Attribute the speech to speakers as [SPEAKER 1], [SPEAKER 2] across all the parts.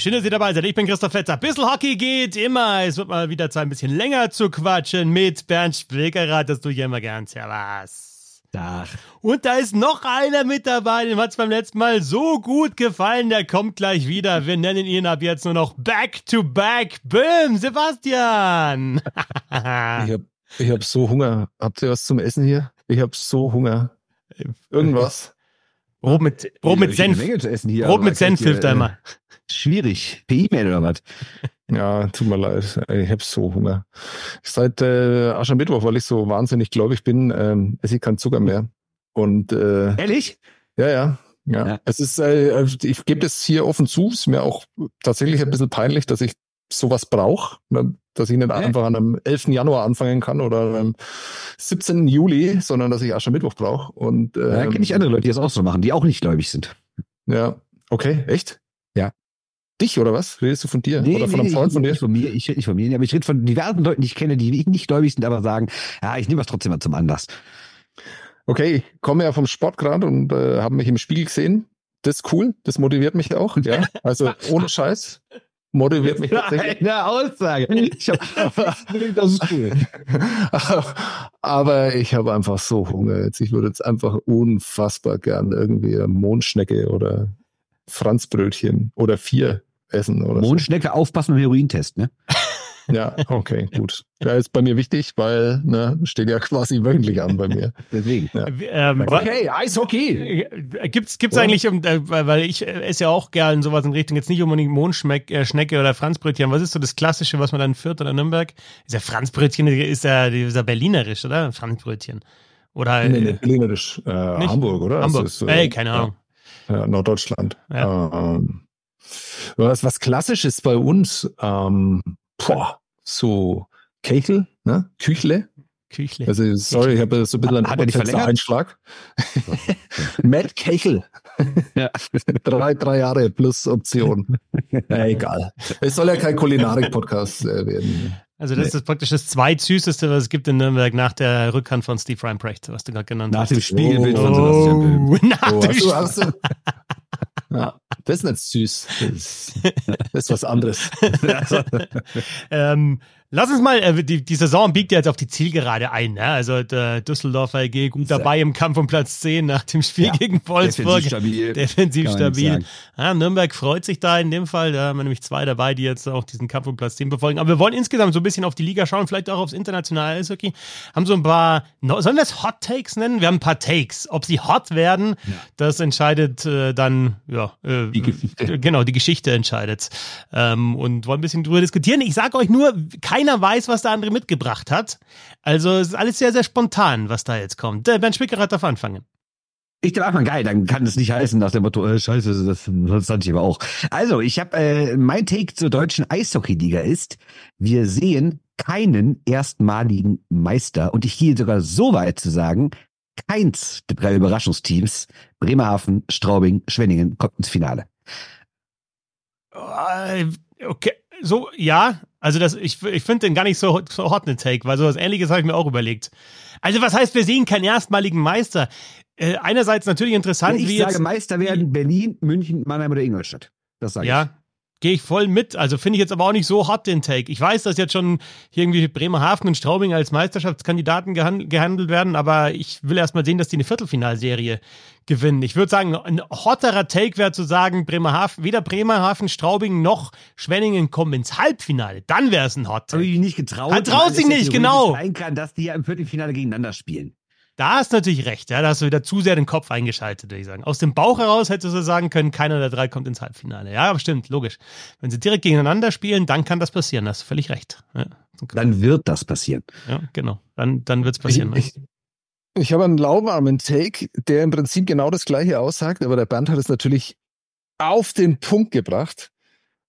[SPEAKER 1] Schön, dass ihr dabei seid. Ich bin Christoph Fetzer. Bissl Hockey geht immer. Es wird mal wieder Zeit, ein bisschen länger zu quatschen mit Bernd Spilkerath. Das tue ich immer gern. Servus.
[SPEAKER 2] Da.
[SPEAKER 1] Und da ist noch einer mit dabei, dem hat es beim letzten Mal so gut gefallen, der kommt gleich wieder. Wir nennen ihn ab jetzt nur noch Back to Back. Böhm, Sebastian.
[SPEAKER 3] ich habe ich hab so Hunger. Habt ihr was zum Essen hier? Ich habe so Hunger. Irgendwas.
[SPEAKER 1] Brot mit, Brot mit Senf.
[SPEAKER 2] Hier,
[SPEAKER 1] Brot mit Senf hilft da immer.
[SPEAKER 2] Schwierig. Per E-Mail oder was?
[SPEAKER 3] Ja, tut mir leid. Ich habe so Hunger. Seit äh, Aschermittwoch, weil ich so wahnsinnig gläubig bin, ähm, esse ich keinen Zucker mehr. Und äh,
[SPEAKER 2] Ehrlich?
[SPEAKER 3] Ja, ja. Ja, ja. es ist, äh, ich gebe das hier offen zu, ist mir auch tatsächlich ein bisschen peinlich, dass ich sowas brauche, ne? dass ich nicht okay. einfach an einem 11. Januar anfangen kann oder am 17. Juli, sondern dass ich Aschermittwoch brauche. Und
[SPEAKER 2] ähm, ja, kenne ich andere Leute, die das auch so machen, die auch nicht gläubig sind.
[SPEAKER 3] Ja, okay, echt?
[SPEAKER 2] Ja.
[SPEAKER 3] Dich oder was? Redest du von dir?
[SPEAKER 2] Nee,
[SPEAKER 3] oder von
[SPEAKER 2] nee,
[SPEAKER 3] einem Freund
[SPEAKER 2] ich,
[SPEAKER 3] von dir?
[SPEAKER 2] Nicht von mir, ich rede nicht von mir, aber ich rede von diversen Leuten, die ich kenne, die nicht gläubig sind, aber sagen, ja, ich nehme das trotzdem mal zum Anlass.
[SPEAKER 3] Okay, ich komme ja vom Sport gerade und äh, habe mich im Spiegel gesehen. Das ist cool, das motiviert mich auch. Ja, also ohne Scheiß motiviert mich tatsächlich.
[SPEAKER 2] Eine Aussage. Ich hab, das ist cool.
[SPEAKER 3] Aber ich habe einfach so Hunger jetzt. Ich würde jetzt einfach unfassbar gern irgendwie Mondschnecke oder Franzbrötchen oder vier essen. Oder
[SPEAKER 2] Mondschnecke so. aufpassen und Herointest, ne?
[SPEAKER 3] Ja, okay, gut. Der ist bei mir wichtig, weil ne, steht ja quasi wöchentlich an bei mir.
[SPEAKER 2] Deswegen.
[SPEAKER 1] Ja. Ähm,
[SPEAKER 2] okay, Eishockey.
[SPEAKER 1] Gibt's gibt's ja. eigentlich, äh, weil ich esse ja auch gern sowas in Richtung jetzt nicht unbedingt Mondschnecke oder Franzbrötchen. Was ist so das Klassische, was man dann in Fürth oder Nürnberg? Ist ja Franzbrötchen, ist ja, ist ja berlinerisch, oder? Franzbrötchen. Oder
[SPEAKER 3] nee, nee, berlinerisch. Äh, Hamburg, oder?
[SPEAKER 1] Hamburg. Ist, äh, Ey, keine Ahnung.
[SPEAKER 3] Ja, Norddeutschland. Ja. Ähm, was, was Klassisches bei uns, ähm, boah, so Kechel, ne? Küchle.
[SPEAKER 1] Küchle.
[SPEAKER 3] Also, sorry, ich habe so ein bisschen
[SPEAKER 2] einen
[SPEAKER 3] Einschlag. Matt Kechel. Ja. drei, drei Jahre plus Option. Ja, egal. Es soll ja kein Kulinarik-Podcast äh, werden.
[SPEAKER 1] Also das nee. ist praktisch das zweitsüßeste, was es gibt in Nürnberg nach der Rückhand von Steve Reinprecht, was du gerade genannt
[SPEAKER 2] nach
[SPEAKER 1] hast.
[SPEAKER 2] Nach dem Spiegelbild oh. von Sebastian Böhm.
[SPEAKER 1] Nach
[SPEAKER 3] oh,
[SPEAKER 1] dem
[SPEAKER 3] hast du, hast du, ja, das ist nicht süß. Das ist, das ist was anderes.
[SPEAKER 1] ähm, lass uns mal, äh, die, die Saison biegt ja jetzt auf die Zielgerade ein. Ne? Also der Düsseldorfer AG gut dabei im Kampf um Platz 10 nach dem Spiel ja, gegen Wolfsburg.
[SPEAKER 2] Defensiv stabil.
[SPEAKER 1] Defensiv stabil. Ja, Nürnberg freut sich da in dem Fall. Da haben wir nämlich zwei dabei, die jetzt auch diesen Kampf um Platz 10 befolgen. Aber wir wollen insgesamt so ein bisschen auf die Liga schauen, vielleicht auch aufs internationale Eishockey. Haben so ein paar, sollen wir es Hot Takes nennen? Wir haben ein paar Takes. Ob sie hot werden, ja. das entscheidet äh, dann, ja, äh, die genau, die Geschichte entscheidet. Ähm, und wollen ein bisschen drüber diskutieren. Ich sage euch nur, keiner weiß, was der andere mitgebracht hat. Also es ist alles sehr, sehr spontan, was da jetzt kommt. Der Bernd Spicker darf anfangen.
[SPEAKER 2] Ich darf mal geil, dann kann es nicht heißen nach dem Motto, äh, scheiße, das sonst ich aber auch. Also, ich habe äh, mein Take zur deutschen Eishockey-Liga ist, wir sehen keinen erstmaligen Meister und ich gehe sogar so weit zu sagen, keins der drei Überraschungsteams, Bremerhaven, Straubing, Schwenningen, kommt ins Finale.
[SPEAKER 1] Äh, okay, so, ja. Also das, ich, ich finde den gar nicht so, so hot ne Take, weil sowas ähnliches habe ich mir auch überlegt. Also was heißt, wir sehen keinen erstmaligen Meister? Äh, einerseits natürlich interessant,
[SPEAKER 2] ja, ich
[SPEAKER 1] wie
[SPEAKER 2] sage,
[SPEAKER 1] jetzt,
[SPEAKER 2] Meister werden Berlin, München, Mannheim oder Ingolstadt. Das sage
[SPEAKER 1] ja,
[SPEAKER 2] ich.
[SPEAKER 1] Gehe ich voll mit. Also finde ich jetzt aber auch nicht so hot den Take. Ich weiß, dass jetzt schon irgendwie Bremerhaven und Straubing als Meisterschaftskandidaten gehandelt werden, aber ich will erst mal sehen, dass die eine Viertelfinalserie gewinnen. Ich würde sagen, ein hotterer Take wäre zu sagen, Bremerhaven, weder Bremerhaven, Straubing noch Schwenningen kommen ins Halbfinale. Dann wäre es ein Hot Take.
[SPEAKER 2] Habe ich nicht getraut.
[SPEAKER 1] Hat traut sich nicht, genau.
[SPEAKER 2] Sein kann, dass die ja im Viertelfinale gegeneinander spielen.
[SPEAKER 1] Da hast du natürlich recht, ja, da hast du wieder zu sehr den Kopf eingeschaltet, würde ich sagen. Aus dem Bauch heraus hättest du sagen können, keiner der drei kommt ins Halbfinale. Ja, aber stimmt, logisch. Wenn sie direkt gegeneinander spielen, dann kann das passieren, da hast du völlig recht. Ja,
[SPEAKER 2] dann wird das passieren.
[SPEAKER 1] Ja, genau. Dann, dann wird es passieren.
[SPEAKER 3] Ich, ich, ich habe einen lauwarmen Take, der im Prinzip genau das Gleiche aussagt, aber der Bernd hat es natürlich auf den Punkt gebracht.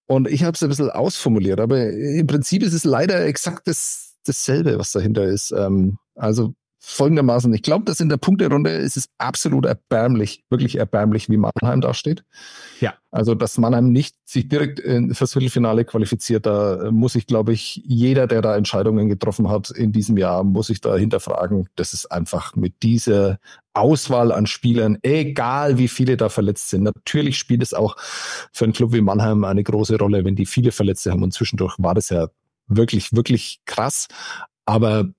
[SPEAKER 3] Und ich habe es ein bisschen ausformuliert, aber im Prinzip ist es leider exakt das, dasselbe, was dahinter ist. Ähm, also folgendermaßen. Ich glaube, dass in der Punkterunde ist es absolut erbärmlich, wirklich erbärmlich, wie Mannheim da steht. Ja. Also, dass Mannheim nicht sich direkt fürs Viertelfinale qualifiziert, da muss ich, glaube ich, jeder, der da Entscheidungen getroffen hat in diesem Jahr, muss sich da hinterfragen. Das ist einfach mit dieser Auswahl an Spielern, egal wie viele da verletzt sind. Natürlich spielt es auch für einen Club wie Mannheim eine große Rolle, wenn die viele Verletzte haben und zwischendurch war das ja wirklich, wirklich krass. Aber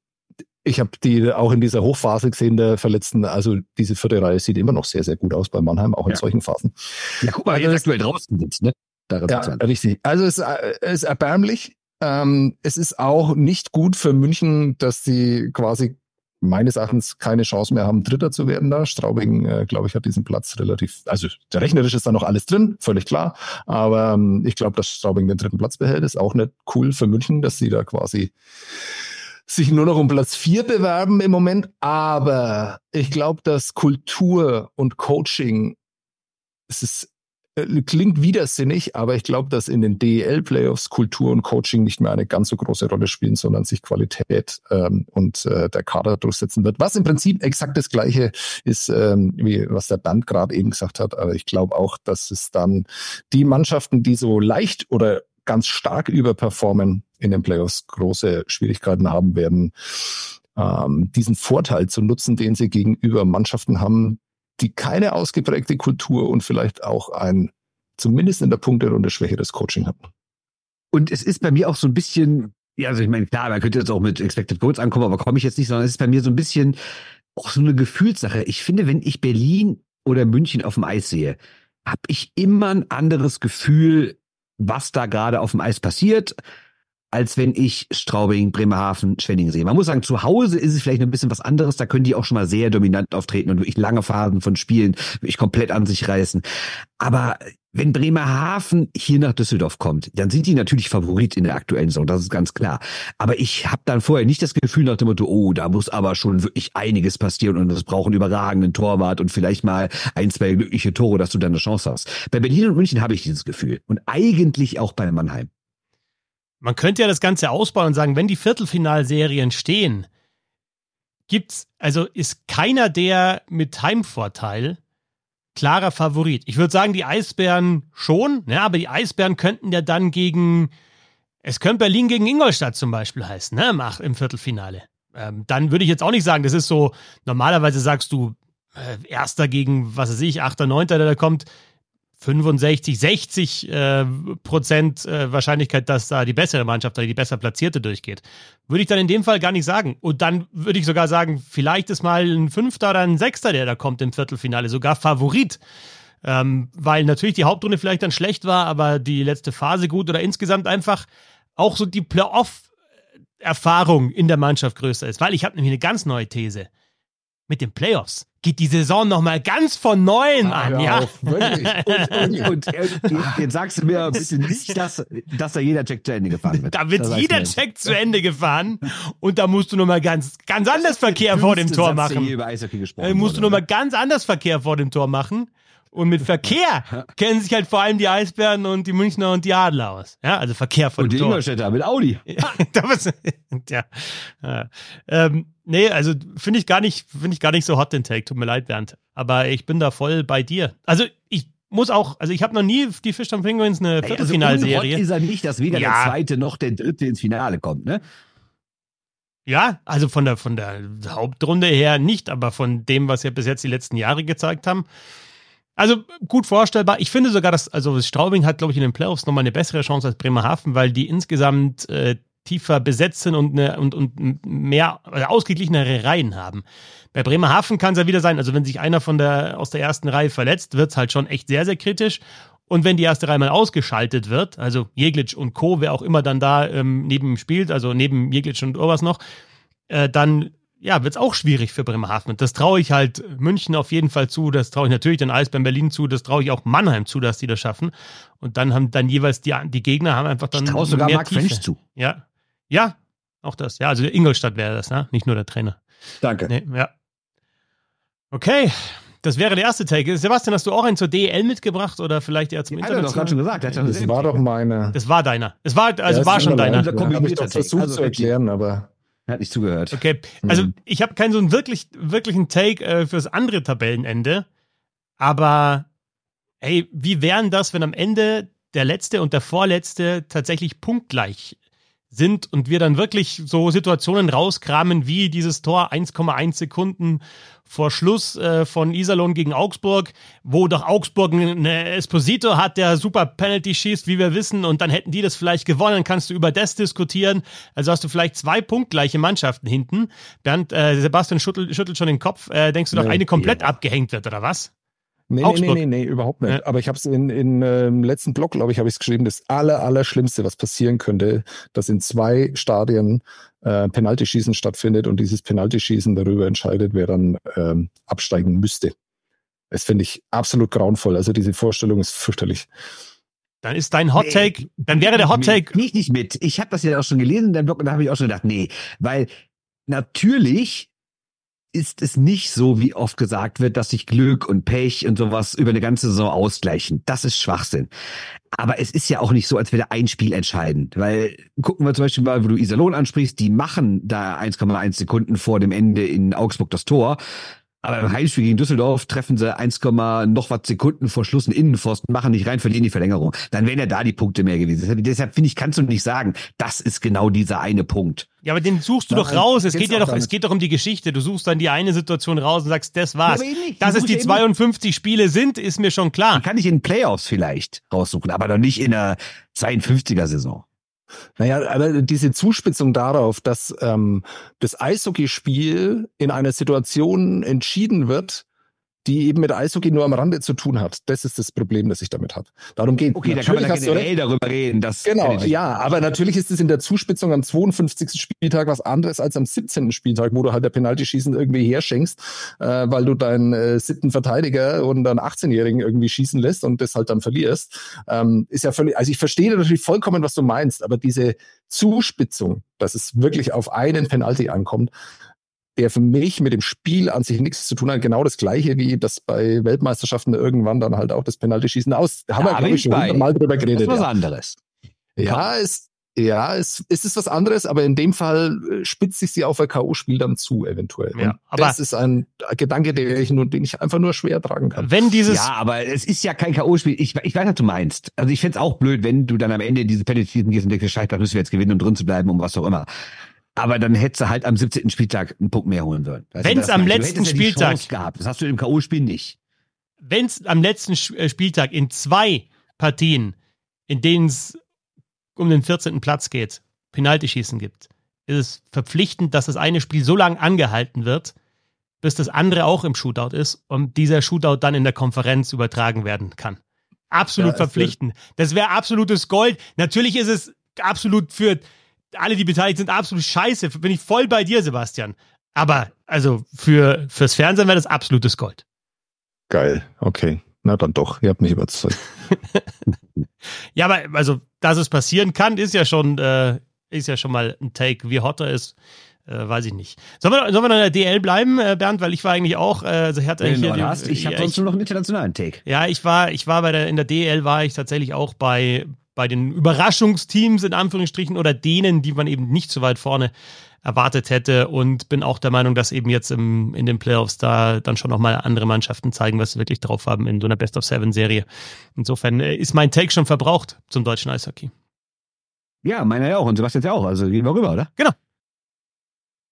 [SPEAKER 3] ich habe die auch in dieser Hochphase gesehen der Verletzten. Also diese vierte Reihe sieht immer noch sehr, sehr gut aus bei Mannheim, auch in ja. solchen Phasen.
[SPEAKER 2] Ja, guck mal, also, jetzt aktuell draußen sitzt, ne?
[SPEAKER 3] ja, richtig. Also es ist erbärmlich. Ähm, es ist auch nicht gut für München, dass sie quasi meines Erachtens keine Chance mehr haben, Dritter zu werden da. Straubing, äh, glaube ich, hat diesen Platz relativ, also der rechnerisch ist da noch alles drin, völlig klar. Aber ähm, ich glaube, dass Straubing den dritten Platz behält, ist auch nicht cool für München, dass sie da quasi sich nur noch um Platz vier bewerben im Moment. Aber ich glaube, dass Kultur und Coaching, es ist, äh, klingt widersinnig, aber ich glaube, dass in den DEL-Playoffs Kultur und Coaching nicht mehr eine ganz so große Rolle spielen, sondern sich Qualität ähm, und äh, der Kader durchsetzen wird. Was im Prinzip exakt das Gleiche ist, ähm, wie was der Band gerade eben gesagt hat. Aber ich glaube auch, dass es dann die Mannschaften, die so leicht oder ganz stark überperformen in den Playoffs, große Schwierigkeiten haben werden, ähm, diesen Vorteil zu nutzen, den sie gegenüber Mannschaften haben, die keine ausgeprägte Kultur und vielleicht auch ein, zumindest in der Punkterunde, schwächeres Coaching hatten.
[SPEAKER 2] Und es ist bei mir auch so ein bisschen, ja, also ich meine, klar, man könnte jetzt auch mit Expected Goals ankommen, aber komme ich jetzt nicht, sondern es ist bei mir so ein bisschen auch so eine Gefühlssache. Ich finde, wenn ich Berlin oder München auf dem Eis sehe, habe ich immer ein anderes Gefühl, was da gerade auf dem Eis passiert, als wenn ich Straubing, Bremerhaven, Schwenningen sehe. Man muss sagen, zu Hause ist es vielleicht ein bisschen was anderes. Da können die auch schon mal sehr dominant auftreten und wirklich lange Phasen von Spielen wirklich komplett an sich reißen. Aber wenn Bremerhaven hier nach Düsseldorf kommt, dann sind die natürlich Favorit in der aktuellen Saison, das ist ganz klar. Aber ich habe dann vorher nicht das Gefühl nach dem Motto, oh, da muss aber schon wirklich einiges passieren und es braucht einen überragenden Torwart und vielleicht mal ein, zwei glückliche Tore, dass du dann eine Chance hast. Bei Berlin und München habe ich dieses Gefühl und eigentlich auch bei Mannheim.
[SPEAKER 1] Man könnte ja das Ganze ausbauen und sagen, wenn die Viertelfinalserien stehen, gibt's, also ist keiner der mit Heimvorteil klarer Favorit. Ich würde sagen, die Eisbären schon, ja, aber die Eisbären könnten ja dann gegen, es könnte Berlin gegen Ingolstadt zum Beispiel heißen, ne, mach im Viertelfinale. Ähm, dann würde ich jetzt auch nicht sagen, das ist so, normalerweise sagst du, äh, Erster gegen, was weiß ich, Achter, Neunter, der da kommt, 65, 60 äh, Prozent äh, Wahrscheinlichkeit, dass da die bessere Mannschaft oder die besser platzierte durchgeht. Würde ich dann in dem Fall gar nicht sagen. Und dann würde ich sogar sagen, vielleicht ist mal ein Fünfter oder ein Sechster, der da kommt im Viertelfinale, sogar Favorit. Ähm, weil natürlich die Hauptrunde vielleicht dann schlecht war, aber die letzte Phase gut oder insgesamt einfach auch so die Playoff-Erfahrung in der Mannschaft größer ist. Weil ich habe nämlich eine ganz neue These mit den Playoffs geht die Saison nochmal ganz von neuem ah, an, ja. Auf,
[SPEAKER 2] und, und, und, jetzt sagst du mir bitte nicht, dass, dass da jeder Check zu Ende gefahren wird.
[SPEAKER 1] Da wird das jeder Check zu Ende gefahren und da musst du nochmal ganz, ganz anders Verkehr vor dem Tor Satz, machen. Über Eishockey gesprochen da musst du nochmal ganz anders Verkehr vor dem Tor machen. Und mit Verkehr kennen sich halt vor allem die Eisbären und die Münchner und die Adler aus. Ja, also Verkehr von
[SPEAKER 2] Und die Ingolstädter mit Audi.
[SPEAKER 1] ja. ja. Ähm, nee, also finde ich gar nicht, finde ich gar nicht so hot den Take. Tut mir leid, Bernd. Aber ich bin da voll bei dir. Also ich muss auch, also ich habe noch nie die Fish and Penguins eine also Viertelfinalserie.
[SPEAKER 2] Also ist er nicht, dass weder ja. der zweite noch der dritte ins Finale kommt, ne?
[SPEAKER 1] Ja, also von der, von der Hauptrunde her nicht, aber von dem, was wir bis jetzt die letzten Jahre gezeigt haben, also gut vorstellbar. Ich finde sogar, dass also Straubing hat, glaube ich, in den Playoffs nochmal eine bessere Chance als Bremerhaven, weil die insgesamt äh, tiefer besetzt sind und, eine, und, und mehr also ausgeglichenere Reihen haben. Bei Bremerhaven kann es ja wieder sein, also wenn sich einer von der, aus der ersten Reihe verletzt, wird es halt schon echt sehr, sehr kritisch. Und wenn die erste Reihe mal ausgeschaltet wird, also Jeglitsch und Co., wer auch immer dann da ähm, neben ihm spielt, also neben Jeglitsch und Urwas noch, äh, dann ja, wird es auch schwierig für Bremerhaven. Das traue ich halt München auf jeden Fall zu, das traue ich natürlich den Eisbären Berlin zu, das traue ich auch Mannheim zu, dass die das schaffen. Und dann haben dann jeweils die, die Gegner haben einfach dann. Ich
[SPEAKER 2] traue sogar Mark French zu.
[SPEAKER 1] Ja. Ja, auch das. Ja, also Ingolstadt wäre das, ne? Nicht nur der Trainer.
[SPEAKER 2] Danke. Nee,
[SPEAKER 1] ja. Okay. Das wäre der erste Take. Sebastian, hast du auch einen zur DEL mitgebracht oder vielleicht eher zum
[SPEAKER 2] Internet? Hat er doch gerade schon gesagt.
[SPEAKER 3] Das, das war doch meine.
[SPEAKER 1] Das war deiner. Es war, also ja, war schon deiner.
[SPEAKER 3] Da habe ich doch versucht also, zu erklären, aber
[SPEAKER 2] Er hat nicht zugehört.
[SPEAKER 1] Okay, also mhm. ich habe keinen so einen wirklich, wirklichen Take äh, fürs andere Tabellenende. Aber hey, wie wären das, wenn am Ende der letzte und der vorletzte tatsächlich punktgleich sind und wir dann wirklich so Situationen rauskramen wie dieses Tor 1,1 Sekunden vor Schluss äh, von Iserlohn gegen Augsburg, wo doch Augsburg eine Esposito hat, der super Penalty schießt, wie wir wissen, und dann hätten die das vielleicht gewonnen, kannst du über das diskutieren. Also hast du vielleicht zwei punktgleiche Mannschaften hinten. Bernd, äh, Sebastian schüttelt, schüttelt schon den Kopf. Äh, denkst du, doch eine komplett ja. abgehängt wird, oder was?
[SPEAKER 3] Nee, Augsburg. nee, nee, nee, überhaupt nicht. Ja. Aber ich habe es in, in äh, letzten Blog, glaube ich, habe ich es geschrieben, das aller, aller Schlimmste, was passieren könnte, dass in zwei Stadien äh, Penaltyschießen stattfindet und dieses Penaltyschießen darüber entscheidet, wer dann ähm, absteigen müsste. Das finde ich absolut grauenvoll. Also diese Vorstellung ist fürchterlich.
[SPEAKER 1] Dann ist dein Hot Take, nee, dann wäre der Hot Take.
[SPEAKER 2] Nicht, nicht mit. Ich habe das ja auch schon gelesen in deinem Blog und da habe ich auch schon gedacht, nee, weil natürlich ist es nicht so, wie oft gesagt wird, dass sich Glück und Pech und sowas über eine ganze Saison ausgleichen. Das ist Schwachsinn. Aber es ist ja auch nicht so, als wäre ein Spiel entscheidend. Weil gucken wir zum Beispiel mal, wo du Iserlohn ansprichst, die machen da 1,1 Sekunden vor dem Ende in Augsburg das Tor. Aber im Heimspiel gegen Düsseldorf treffen sie 1, noch was Sekunden vor Schluss einen Innenpfosten, machen nicht rein, verlieren die Verlängerung. Dann wären ja da die Punkte mehr gewesen. Deshalb, finde ich, kannst du nicht sagen, das ist genau dieser eine Punkt.
[SPEAKER 1] Ja, aber den suchst du ja, doch raus. Es geht ja doch, damit. es geht doch um die Geschichte. Du suchst dann die eine Situation raus und sagst, das war's. Ja, Dass es die 52 Spiele sind, ist mir schon klar.
[SPEAKER 2] Die kann ich in Playoffs vielleicht raussuchen, aber doch nicht in der 52er Saison.
[SPEAKER 3] Naja, aber diese Zuspitzung darauf, dass ähm, das Eishockeyspiel in einer Situation entschieden wird, die eben mit Eishockey nur am Rande zu tun hat. Das ist das Problem, das ich damit habe. Darum geht
[SPEAKER 2] Okay, da kann man da generell darüber reden. Dass
[SPEAKER 3] genau, ja, aber natürlich ist es in der Zuspitzung am 52. Spieltag was anderes als am 17. Spieltag, wo du halt der Penaltyschießen irgendwie herschenkst, äh, weil du deinen äh, siebten Verteidiger und einen 18-Jährigen irgendwie schießen lässt und das halt dann verlierst. Ähm, ist ja völlig, also ich verstehe natürlich vollkommen, was du meinst, aber diese Zuspitzung, dass es wirklich auf einen Penalty ankommt, der für mich mit dem Spiel an sich nichts zu tun hat. Genau das gleiche wie das bei Weltmeisterschaften irgendwann dann halt auch das Penalty-Schießen aus.
[SPEAKER 2] Da haben ja, wir, glaube ich, schon mal drüber geredet. Das ist was ja. anderes.
[SPEAKER 3] Ja, es, ja, es, es ist was anderes, aber in dem Fall äh, spitzt sich sie auf ein K.O.-Spiel dann zu, eventuell. Ja, aber das ist ein Gedanke, den ich, nur, den ich einfach nur schwer tragen kann.
[SPEAKER 2] Wenn dieses. Ja, aber es ist ja kein K.O.-Spiel. Ich, ich weiß, was du meinst. Also ich fände es auch blöd, wenn du dann am Ende diese Penalty gehst und denkst, scheiße, da müssen wir jetzt gewinnen, um drin zu bleiben, um was auch immer. Aber dann hättest du halt am 17. Spieltag einen Punkt mehr holen sollen.
[SPEAKER 1] Wenn es am letzten Spieltag
[SPEAKER 2] ja gehabt. Das hast du im K.O.-Spiel nicht.
[SPEAKER 1] Wenn es am letzten äh, Spieltag in zwei Partien, in denen es um den 14. Platz geht, Penaltyschießen gibt, ist es verpflichtend, dass das eine Spiel so lange angehalten wird, bis das andere auch im Shootout ist und dieser Shootout dann in der Konferenz übertragen werden kann. Absolut ja, verpflichtend. Das wäre absolutes Gold. Natürlich ist es absolut für alle, die beteiligt sind, absolut scheiße. Bin ich voll bei dir, Sebastian. Aber also für fürs Fernsehen wäre das absolutes Gold.
[SPEAKER 3] Geil, okay. Na dann doch, ihr habt mich überzeugt.
[SPEAKER 1] ja, aber also, dass es passieren kann, ist ja schon, äh, ist ja schon mal ein Take. Wie hot er ist, äh, weiß ich nicht. Sollen wir, sollen wir noch in der DL bleiben, äh, Bernd? Weil ich war eigentlich auch, äh, also ich hatte
[SPEAKER 2] hier die, hast. Ich habe sonst nur noch einen internationalen Take.
[SPEAKER 1] Ja, ich war, ich war bei der, in der DL war ich tatsächlich auch bei, bei den Überraschungsteams in Anführungsstrichen oder denen, die man eben nicht so weit vorne erwartet hätte und bin auch der Meinung, dass eben jetzt im, in den Playoffs da dann schon nochmal andere Mannschaften zeigen, was sie wirklich drauf haben in so einer Best of Seven Serie. Insofern äh, ist mein Take schon verbraucht zum deutschen Eishockey.
[SPEAKER 2] Ja, meiner ja auch und Sebastian ja auch. Also gehen wir rüber, oder?
[SPEAKER 1] Genau.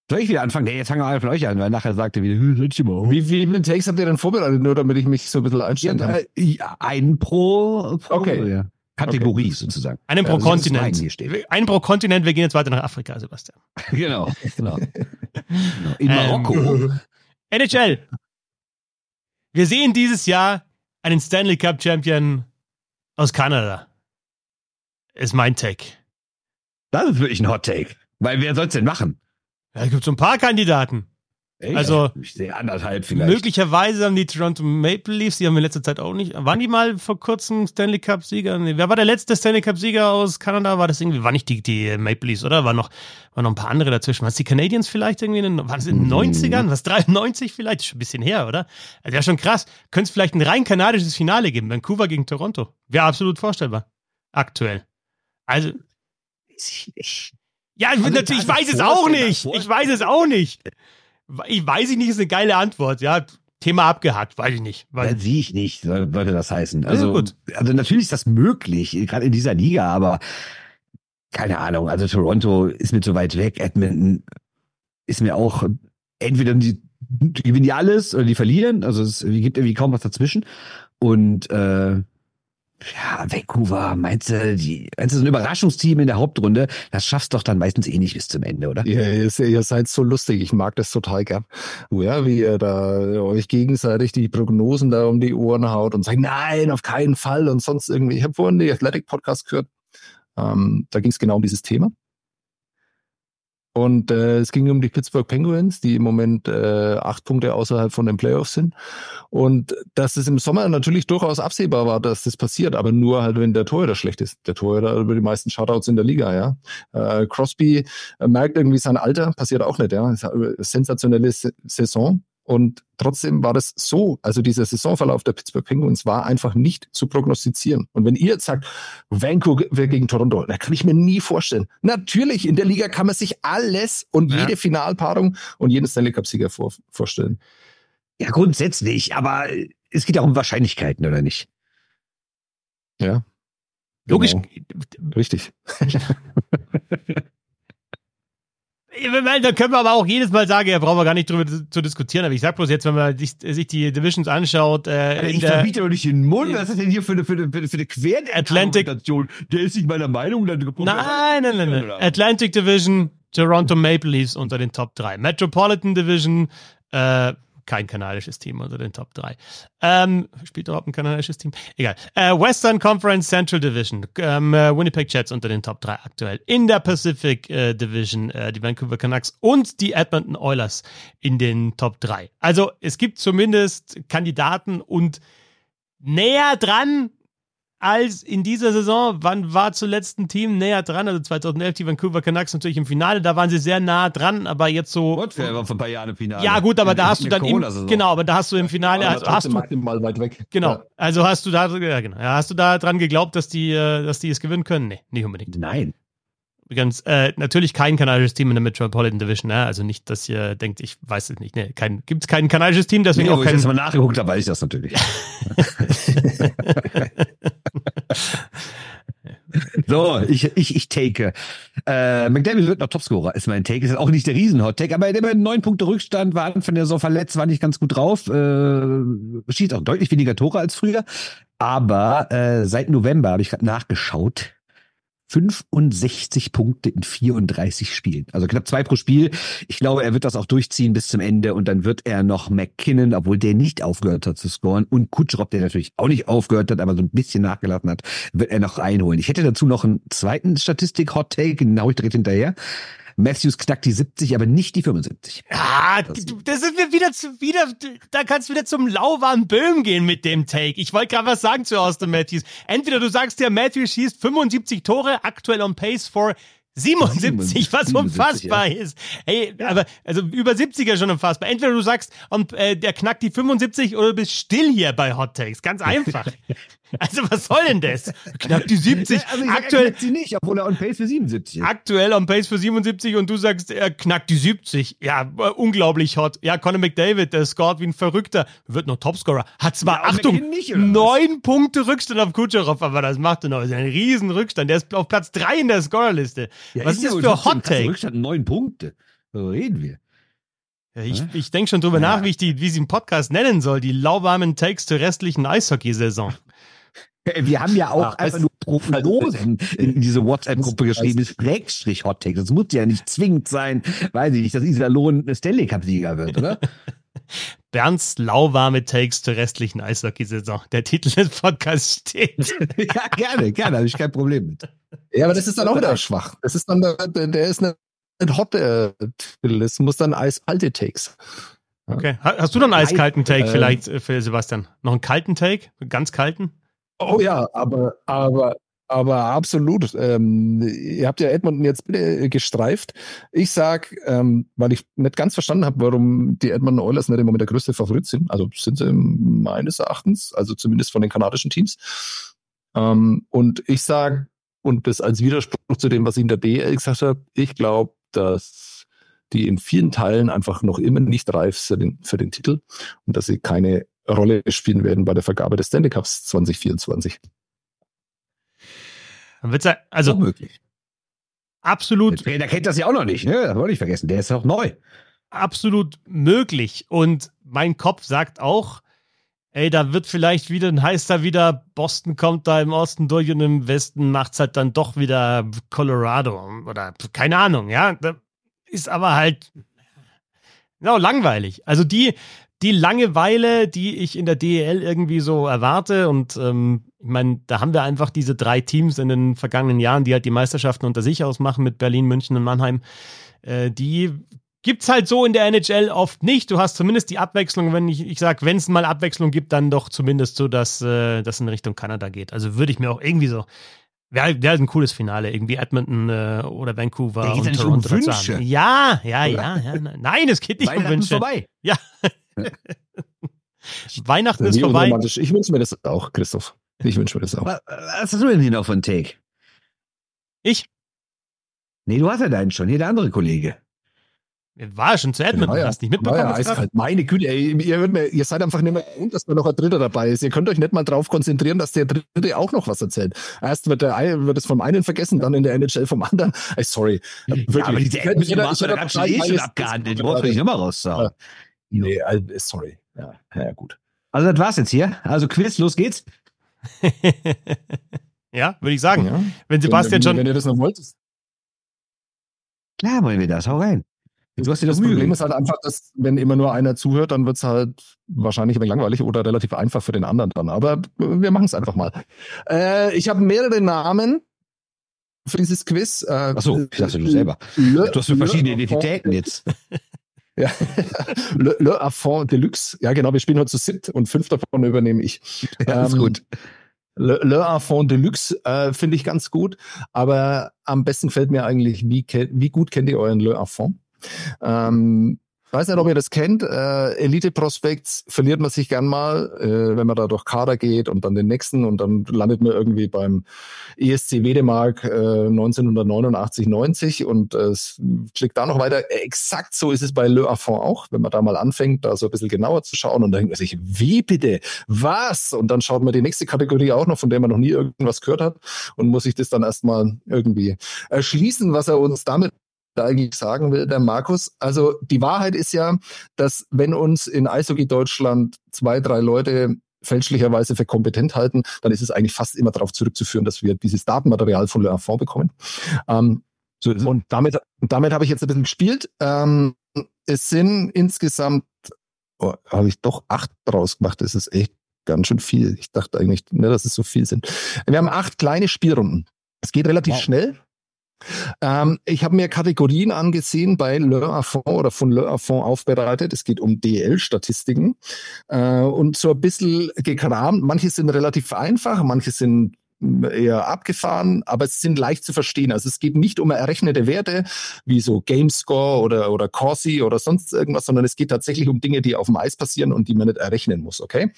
[SPEAKER 2] Soll ich wieder anfangen? Nee, jetzt fangen wir alle von euch an, weil nachher sagte wieder,
[SPEAKER 3] wie, wie viele Takes habt ihr denn vorbereitet, nur damit ich mich so ein bisschen einstellen
[SPEAKER 2] kann? Ja, einen pro, pro
[SPEAKER 3] okay.
[SPEAKER 2] Ja. Kategorie okay. sozusagen.
[SPEAKER 1] Einen pro also Kontinent. Einen pro Kontinent, wir gehen jetzt weiter nach Afrika, Sebastian.
[SPEAKER 2] genau, genau. genau. In Marokko. Ähm,
[SPEAKER 1] NHL. Wir sehen dieses Jahr einen Stanley Cup Champion aus Kanada. Ist mein Take.
[SPEAKER 2] Das ist wirklich ein Hot Take. Weil wer soll es denn machen?
[SPEAKER 1] Ja, es gibt so ein paar Kandidaten.
[SPEAKER 2] Echt? Also, ich sehe anderthalb vielleicht.
[SPEAKER 1] Möglicherweise haben die Toronto Maple Leafs, die haben wir in letzter Zeit auch nicht. Waren die mal vor kurzem Stanley Cup Sieger? Nee, wer war der letzte Stanley Cup Sieger aus Kanada? War das irgendwie, war nicht die, die Maple Leafs, oder? War noch, waren noch ein paar andere dazwischen. Was die Canadiens vielleicht irgendwie in den, waren es in den 90ern? Mhm. Was 93 vielleicht? Schon ein bisschen her, oder? Also ja, schon krass. Könnte es vielleicht ein rein kanadisches Finale geben. Vancouver gegen Toronto. Wäre absolut vorstellbar. Aktuell. Also.
[SPEAKER 2] Ich nicht.
[SPEAKER 1] Ja, also natürlich, ich weiß es auch nicht. Ich weiß es auch nicht. Ich weiß ich nicht, ist eine geile Antwort. Ja, Thema abgehakt, weiß ich nicht.
[SPEAKER 2] Weil ja, sehe ich nicht, sollte das heißen. Also, ja, also natürlich ist das möglich, gerade in dieser Liga, aber keine Ahnung. Also Toronto ist mir zu weit weg. Edmonton ist mir auch entweder die, die gewinnen die alles oder die verlieren. Also es gibt irgendwie kaum was dazwischen. Und äh, ja, Vancouver, meinst du, die, meinst du, so ein Überraschungsteam in der Hauptrunde, das schaffst doch dann meistens eh nicht bis zum Ende, oder?
[SPEAKER 3] Ja, ihr, ihr seid so lustig, ich mag das total gern. Ja, wie ihr da euch gegenseitig die Prognosen da um die Ohren haut und sagt, nein, auf keinen Fall und sonst irgendwie. Ich habe vorhin die Athletic Podcast gehört, ähm, da ging es genau um dieses Thema. Und äh, es ging um die Pittsburgh Penguins, die im Moment äh, acht Punkte außerhalb von den Playoffs sind. Und dass es im Sommer natürlich durchaus absehbar war, dass das passiert, aber nur halt, wenn der Torhüter schlecht ist. Der Torhüter über die meisten Shoutouts in der Liga, ja. Äh, Crosby äh, merkt irgendwie sein Alter, passiert auch nicht, ja. Sensationelle Saison. Und trotzdem war das so, also dieser Saisonverlauf der Pittsburgh Penguins war einfach nicht zu prognostizieren. Und wenn ihr jetzt sagt, Vancouver gegen Toronto, da kann ich mir nie vorstellen. Natürlich, in der Liga kann man sich alles und ja. jede Finalpaarung und jeden Stanley Cup-Sieger vor, vorstellen.
[SPEAKER 2] Ja, grundsätzlich, aber es geht ja um Wahrscheinlichkeiten, oder nicht?
[SPEAKER 3] Ja.
[SPEAKER 1] Logisch.
[SPEAKER 3] Genau. Richtig.
[SPEAKER 1] Da können wir aber auch jedes Mal sagen, ja, brauchen wir gar nicht drüber zu diskutieren. Aber ich sag bloß jetzt, wenn man sich, sich die Divisions anschaut. Äh,
[SPEAKER 2] ich verbiete doch nicht den Mund. Was ist denn hier für eine, für eine, für eine Querargumentation? Der ist nicht meiner Meinung. Dann
[SPEAKER 1] nein, nein, nein, nein. Atlantic Division, Toronto Maple Leafs unter den Top 3. Metropolitan Division, äh, kein kanadisches Team unter den Top 3. Ähm, spielt überhaupt ein kanadisches Team? Egal. Äh, Western Conference Central Division. Ähm, äh, Winnipeg Jets unter den Top 3 aktuell. In der Pacific äh, Division äh, die Vancouver Canucks und die Edmonton Oilers in den Top 3. Also es gibt zumindest Kandidaten und näher dran als in dieser Saison, wann war zuletzt ein Team näher dran? Also 2011 die Vancouver Canucks natürlich im Finale, da waren sie sehr nah dran, aber jetzt so.
[SPEAKER 2] Gott, wer war vor ein paar Jahren im Finale.
[SPEAKER 1] Ja, gut, aber in, da hast du dann im, genau, aber da hast du im Finale,
[SPEAKER 3] also
[SPEAKER 1] hast du
[SPEAKER 3] maximal weit weg.
[SPEAKER 1] Genau, ja. also hast du da, ja, genau, ja, hast du da dran geglaubt, dass die, äh, dass die es gewinnen können? Nee, nicht unbedingt.
[SPEAKER 2] Nein.
[SPEAKER 1] Übrigens, äh, natürlich kein kanadisches Team in der Metropolitan Division, ne? Also nicht, dass ihr denkt, ich weiß es nicht. Ne, kein, gibt es kein kanadisches Team, deswegen nee, auch kein.
[SPEAKER 2] Ich mal nachgeguckt habe, weiß ich das natürlich. so, ich, ich, ich take. Äh, McDavid wird noch Topscorer, ist mein Take. Ist auch nicht der Riesen-Hot-Take, aber er immer neun Punkte Rückstand, war Anfang der Saison verletzt, war nicht ganz gut drauf. Äh, schießt auch deutlich weniger Tore als früher. Aber äh, seit November habe ich gerade nachgeschaut 65 Punkte in 34 Spielen. Also knapp zwei pro Spiel. Ich glaube, er wird das auch durchziehen bis zum Ende und dann wird er noch McKinnon, obwohl der nicht aufgehört hat zu scoren und Kutschrop, der natürlich auch nicht aufgehört hat, aber so ein bisschen nachgelassen hat, wird er noch einholen. Ich hätte dazu noch einen zweiten Statistik-Hot-Take, den hau ich direkt hinterher. Matthews knackt die 70, aber nicht die 75.
[SPEAKER 1] Ah, das, das sind wir wieder zu, wieder, da kannst du wieder zum lauwarmen Böhm gehen mit dem Take. Ich wollte gerade was sagen zu Austin Matthews. Entweder du sagst ja, Matthews schießt 75 Tore, aktuell on pace for 77, was 77, unfassbar ja. ist. Hey, ja. aber also über 70er schon unfassbar. Entweder du sagst, und äh, der knackt die 75 oder du bist still hier bei Hot Takes. Ganz einfach. Also was soll denn das? Knapp die 70. Also aktuell
[SPEAKER 2] sie nicht, obwohl er on pace für 77 ist.
[SPEAKER 1] Aktuell on pace für 77 und du sagst, er knackt die 70. Ja, äh, unglaublich hot. Ja, Conor McDavid, der scored wie ein Verrückter, wird noch Topscorer. Hat zwar, ja, Achtung, neun Punkte Rückstand auf Kucherov, aber das macht er noch. Das ist ein riesen Rückstand. Der ist auf Platz drei in der Scorerliste. Ja, was ist, das für Hot Take?
[SPEAKER 2] Rückstand neun Punkte. So reden wir.
[SPEAKER 1] Ja, ich, ich denke schon drüber ja. nach, wie ich die, wie sie im Podcast nennen soll. Die lauwarmen Takes zur restlichen Eishockeysaison.
[SPEAKER 2] Wir haben ja auch Ach, einfach nur Prognosen in diese WhatsApp-Gruppe geschrieben, Schrägstrich Hot Takes. Das muss ja nicht zwingend sein, weiß ich nicht, dass Iserlohn Stanley Cup-Sieger wird, oder?
[SPEAKER 1] Bernds lauwarme Takes zur restlichen Eishockey-Saison. Der Titel des Podcasts steht.
[SPEAKER 2] ja, gerne, gerne, habe ich kein Problem mit.
[SPEAKER 3] Ja, aber das ist dann auch wieder schwach. Das ist dann, der, der ist eine, ein Hot äh, Titel. Das muss dann eiskalte Takes.
[SPEAKER 1] Okay. Hast du noch einen eiskalten Take äh, vielleicht äh, für Sebastian? Noch einen kalten Take? Ganz kalten?
[SPEAKER 3] Oh ja, aber, aber, aber absolut. Ähm, ihr habt ja Edmonton jetzt bitte gestreift. Ich sag, ähm, weil ich nicht ganz verstanden habe, warum die Edmonton Oilers nicht im Moment der größte Favorit sind. Also sind sie meines Erachtens, also zumindest von den kanadischen Teams. Ähm, und ich sag, und das als Widerspruch zu dem, was ich in der DL gesagt habe, ich glaube, dass die in vielen Teilen einfach noch immer nicht reif den, für den Titel und dass sie keine Rolle spielen werden bei der Vergabe des Stanley Cups 2024.
[SPEAKER 1] Dann wird's ja, also
[SPEAKER 2] möglich.
[SPEAKER 1] absolut.
[SPEAKER 2] Der Trainer kennt das ja auch noch nicht, ne? Das wollte ich vergessen. Der ist auch neu.
[SPEAKER 1] Absolut möglich. Und mein Kopf sagt auch, ey, da wird vielleicht wieder, heißt da wieder, Boston kommt da im Osten durch und im Westen macht's halt dann doch wieder Colorado oder keine Ahnung, ja. Ist aber halt genau langweilig. Also die, die Langeweile, die ich in der DEL irgendwie so erwarte und ähm, ich meine, da haben wir einfach diese drei Teams in den vergangenen Jahren, die halt die Meisterschaften unter sich ausmachen mit Berlin, München und Mannheim. Äh, die gibt's halt so in der NHL oft nicht. Du hast zumindest die Abwechslung, wenn ich, ich sag, wenn es mal Abwechslung gibt, dann doch zumindest so, dass äh, das in Richtung Kanada geht. Also würde ich mir auch irgendwie so Wäre wär ein cooles Finale, irgendwie Edmonton äh, oder Vancouver
[SPEAKER 2] Da geht's ja
[SPEAKER 1] und
[SPEAKER 2] nicht um
[SPEAKER 1] Toronto dazu
[SPEAKER 2] Wünsche.
[SPEAKER 1] Ja, ja, ja, ja. Nein, es geht nicht um Wünsche.
[SPEAKER 2] vorbei.
[SPEAKER 1] Ja. Weihnachten ist vorbei.
[SPEAKER 3] Ich wünsche mir das auch, Christoph. Ich wünsche mir das auch.
[SPEAKER 2] Was, hast du denn hier noch für einen Take?
[SPEAKER 1] Ich
[SPEAKER 2] Nee, du hast ja deinen schon. Hier der andere Kollege.
[SPEAKER 1] war ja schon zu Edmonton,
[SPEAKER 3] War ja-
[SPEAKER 1] hast nicht mitbekommen.
[SPEAKER 3] ja eiskalt. Meine Güte, ey, ihr, hört mir, ihr seid einfach nicht mehr gewohnt, dass da noch ein Dritter dabei ist. Ihr könnt euch nicht mal drauf konzentrieren, dass der Dritte auch noch was erzählt. Erst wird, der, wird es vom einen vergessen, dann in der NHL vom anderen. Ey, sorry. Wirklich.
[SPEAKER 2] Ja, aber diese Edmonton hast du da ganz
[SPEAKER 3] ich
[SPEAKER 2] schön eh schon abgehandelt. Die brauchst du nicht nochmal raussagen.
[SPEAKER 3] Nee, also, sorry. Ja, ja, gut.
[SPEAKER 2] Also das war's jetzt hier. Also Quiz, los geht's.
[SPEAKER 1] ja, würde ich sagen.
[SPEAKER 3] Ja.
[SPEAKER 1] Wenn Sebastian
[SPEAKER 3] wenn,
[SPEAKER 1] schon.
[SPEAKER 3] Wenn ihr das noch wollt.
[SPEAKER 2] Klar wollen wir das. Hau rein. Du hast dir das
[SPEAKER 3] Das Problem
[SPEAKER 2] Mühe.
[SPEAKER 3] ist halt einfach, dass wenn immer nur einer zuhört, dann wird's halt wahrscheinlich ein langweilig oder relativ einfach für den anderen dann. Aber wir machen es einfach mal. Äh, ich habe mehrere Namen für dieses Quiz. Äh,
[SPEAKER 2] Achso, ich dachte du selber.
[SPEAKER 3] Le,
[SPEAKER 2] Du hast so verschiedene
[SPEAKER 3] Le-
[SPEAKER 2] Identitäten jetzt.
[SPEAKER 3] Ja. Le, Le Affront Deluxe. Ja, genau, wir spielen heute zu siebt und fünf davon übernehme ich.
[SPEAKER 2] Ja, ist
[SPEAKER 3] Ähm,
[SPEAKER 2] gut.
[SPEAKER 3] Le, Le Affront Deluxe äh, finde ich ganz gut, aber am besten fällt mir eigentlich, wie, wie gut kennt ihr euren Le Affront? Ähm, weiß nicht, ob ihr das kennt. Äh, Elite Prospects verliert man sich gern mal, äh, wenn man da durch Kader geht und dann den nächsten und dann landet man irgendwie beim ESC Wedemark äh, 1989, 90 und äh, es klickt da noch weiter. Exakt so ist es bei Le Affront auch, wenn man da mal anfängt, da so ein bisschen genauer zu schauen und dann denkt man sich, wie bitte? Was? Und dann schaut man die nächste Kategorie auch noch, von der man noch nie irgendwas gehört hat und muss sich das dann erstmal irgendwie erschließen, was er uns damit da eigentlich sagen will, der Markus. Also die Wahrheit ist ja, dass wenn uns in Eishockey Deutschland zwei, drei Leute fälschlicherweise für kompetent halten, dann ist es eigentlich fast immer darauf zurückzuführen, dass wir dieses Datenmaterial von Le Affront bekommen. Ähm,
[SPEAKER 2] So
[SPEAKER 3] und damit, damit habe ich jetzt ein bisschen gespielt. Ähm, es sind insgesamt, oh, habe ich doch acht draus gemacht. Das ist echt ganz schön viel. Ich dachte eigentlich, ne, dass es so viel sind. Wir haben acht kleine Spielrunden. Es geht relativ
[SPEAKER 2] Wow.
[SPEAKER 3] schnell. Ähm, ich habe mir Kategorien angesehen bei Le Affront oder von Le Affront aufbereitet. Es geht um DL-Statistiken äh, und so ein bisschen gekramt. Manche sind relativ einfach, manche sind eher abgefahren, aber es sind leicht zu verstehen. Also es geht nicht um errechnete Werte wie so Gamescore oder, oder Corsi oder sonst irgendwas, sondern es geht tatsächlich um Dinge, die auf dem Eis passieren und die man nicht errechnen muss, okay?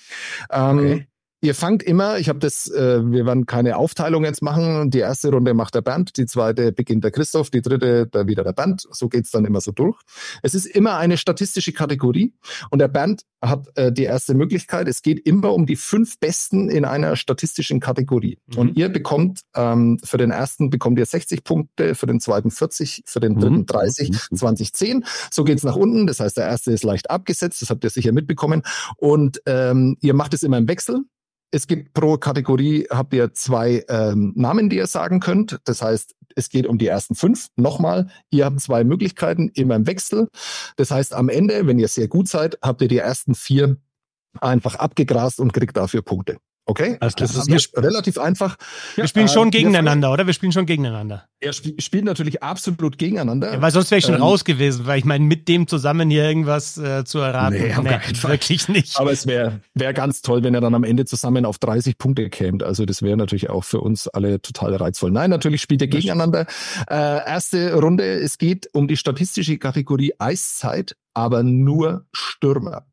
[SPEAKER 3] Ähm,
[SPEAKER 2] Okay.
[SPEAKER 3] Ihr fangt immer, ich habe das, äh, wir werden keine Aufteilung jetzt machen. Die erste Runde macht der Bernd, die zweite beginnt der Christoph, die dritte dann wieder der Bernd. So geht's dann immer so durch. Es ist immer eine statistische Kategorie und der Bernd hat äh, die erste Möglichkeit. Es geht immer um die fünf Besten in einer statistischen Kategorie.
[SPEAKER 1] Mhm.
[SPEAKER 3] Und ihr bekommt ähm, für den ersten bekommt ihr 60 Punkte, für den zweiten 40, für den dritten
[SPEAKER 2] Mhm.
[SPEAKER 3] 30,
[SPEAKER 2] Mhm.
[SPEAKER 3] 20, 10. So geht's nach unten. Das heißt, der erste ist leicht abgesetzt. Das habt ihr sicher mitbekommen. Und ähm, ihr macht es immer im Wechsel. Es gibt pro Kategorie, habt ihr zwei ähm, Namen, die ihr sagen könnt. Das heißt, es geht um die ersten fünf. Nochmal, ihr habt zwei Möglichkeiten, immer im Wechsel. Das heißt, am Ende, wenn ihr sehr gut seid, habt ihr die ersten vier einfach abgegrast und kriegt dafür Punkte. Okay?
[SPEAKER 2] Alles klar.
[SPEAKER 3] Das ist relativ einfach.
[SPEAKER 1] Wir spielen
[SPEAKER 3] äh,
[SPEAKER 1] schon
[SPEAKER 3] wir-
[SPEAKER 1] gegeneinander, oder? Wir spielen schon gegeneinander.
[SPEAKER 3] Er sp spielt natürlich absolut gegeneinander.
[SPEAKER 1] Ja, weil sonst wäre ich schon
[SPEAKER 3] Ähm,
[SPEAKER 1] raus gewesen, weil ich meine, mit dem zusammen hier irgendwas äh, zu erraten,
[SPEAKER 2] Nee, Fall.
[SPEAKER 1] wirklich nicht.
[SPEAKER 3] Aber es wäre wär ganz toll, wenn er dann am Ende zusammen auf 30 Punkte kämt. Also das wäre natürlich auch für uns alle total reizvoll. Nein, natürlich spielt er gegeneinander. Äh, erste Runde, es geht um die statistische Kategorie Eiszeit, aber nur Stürmer.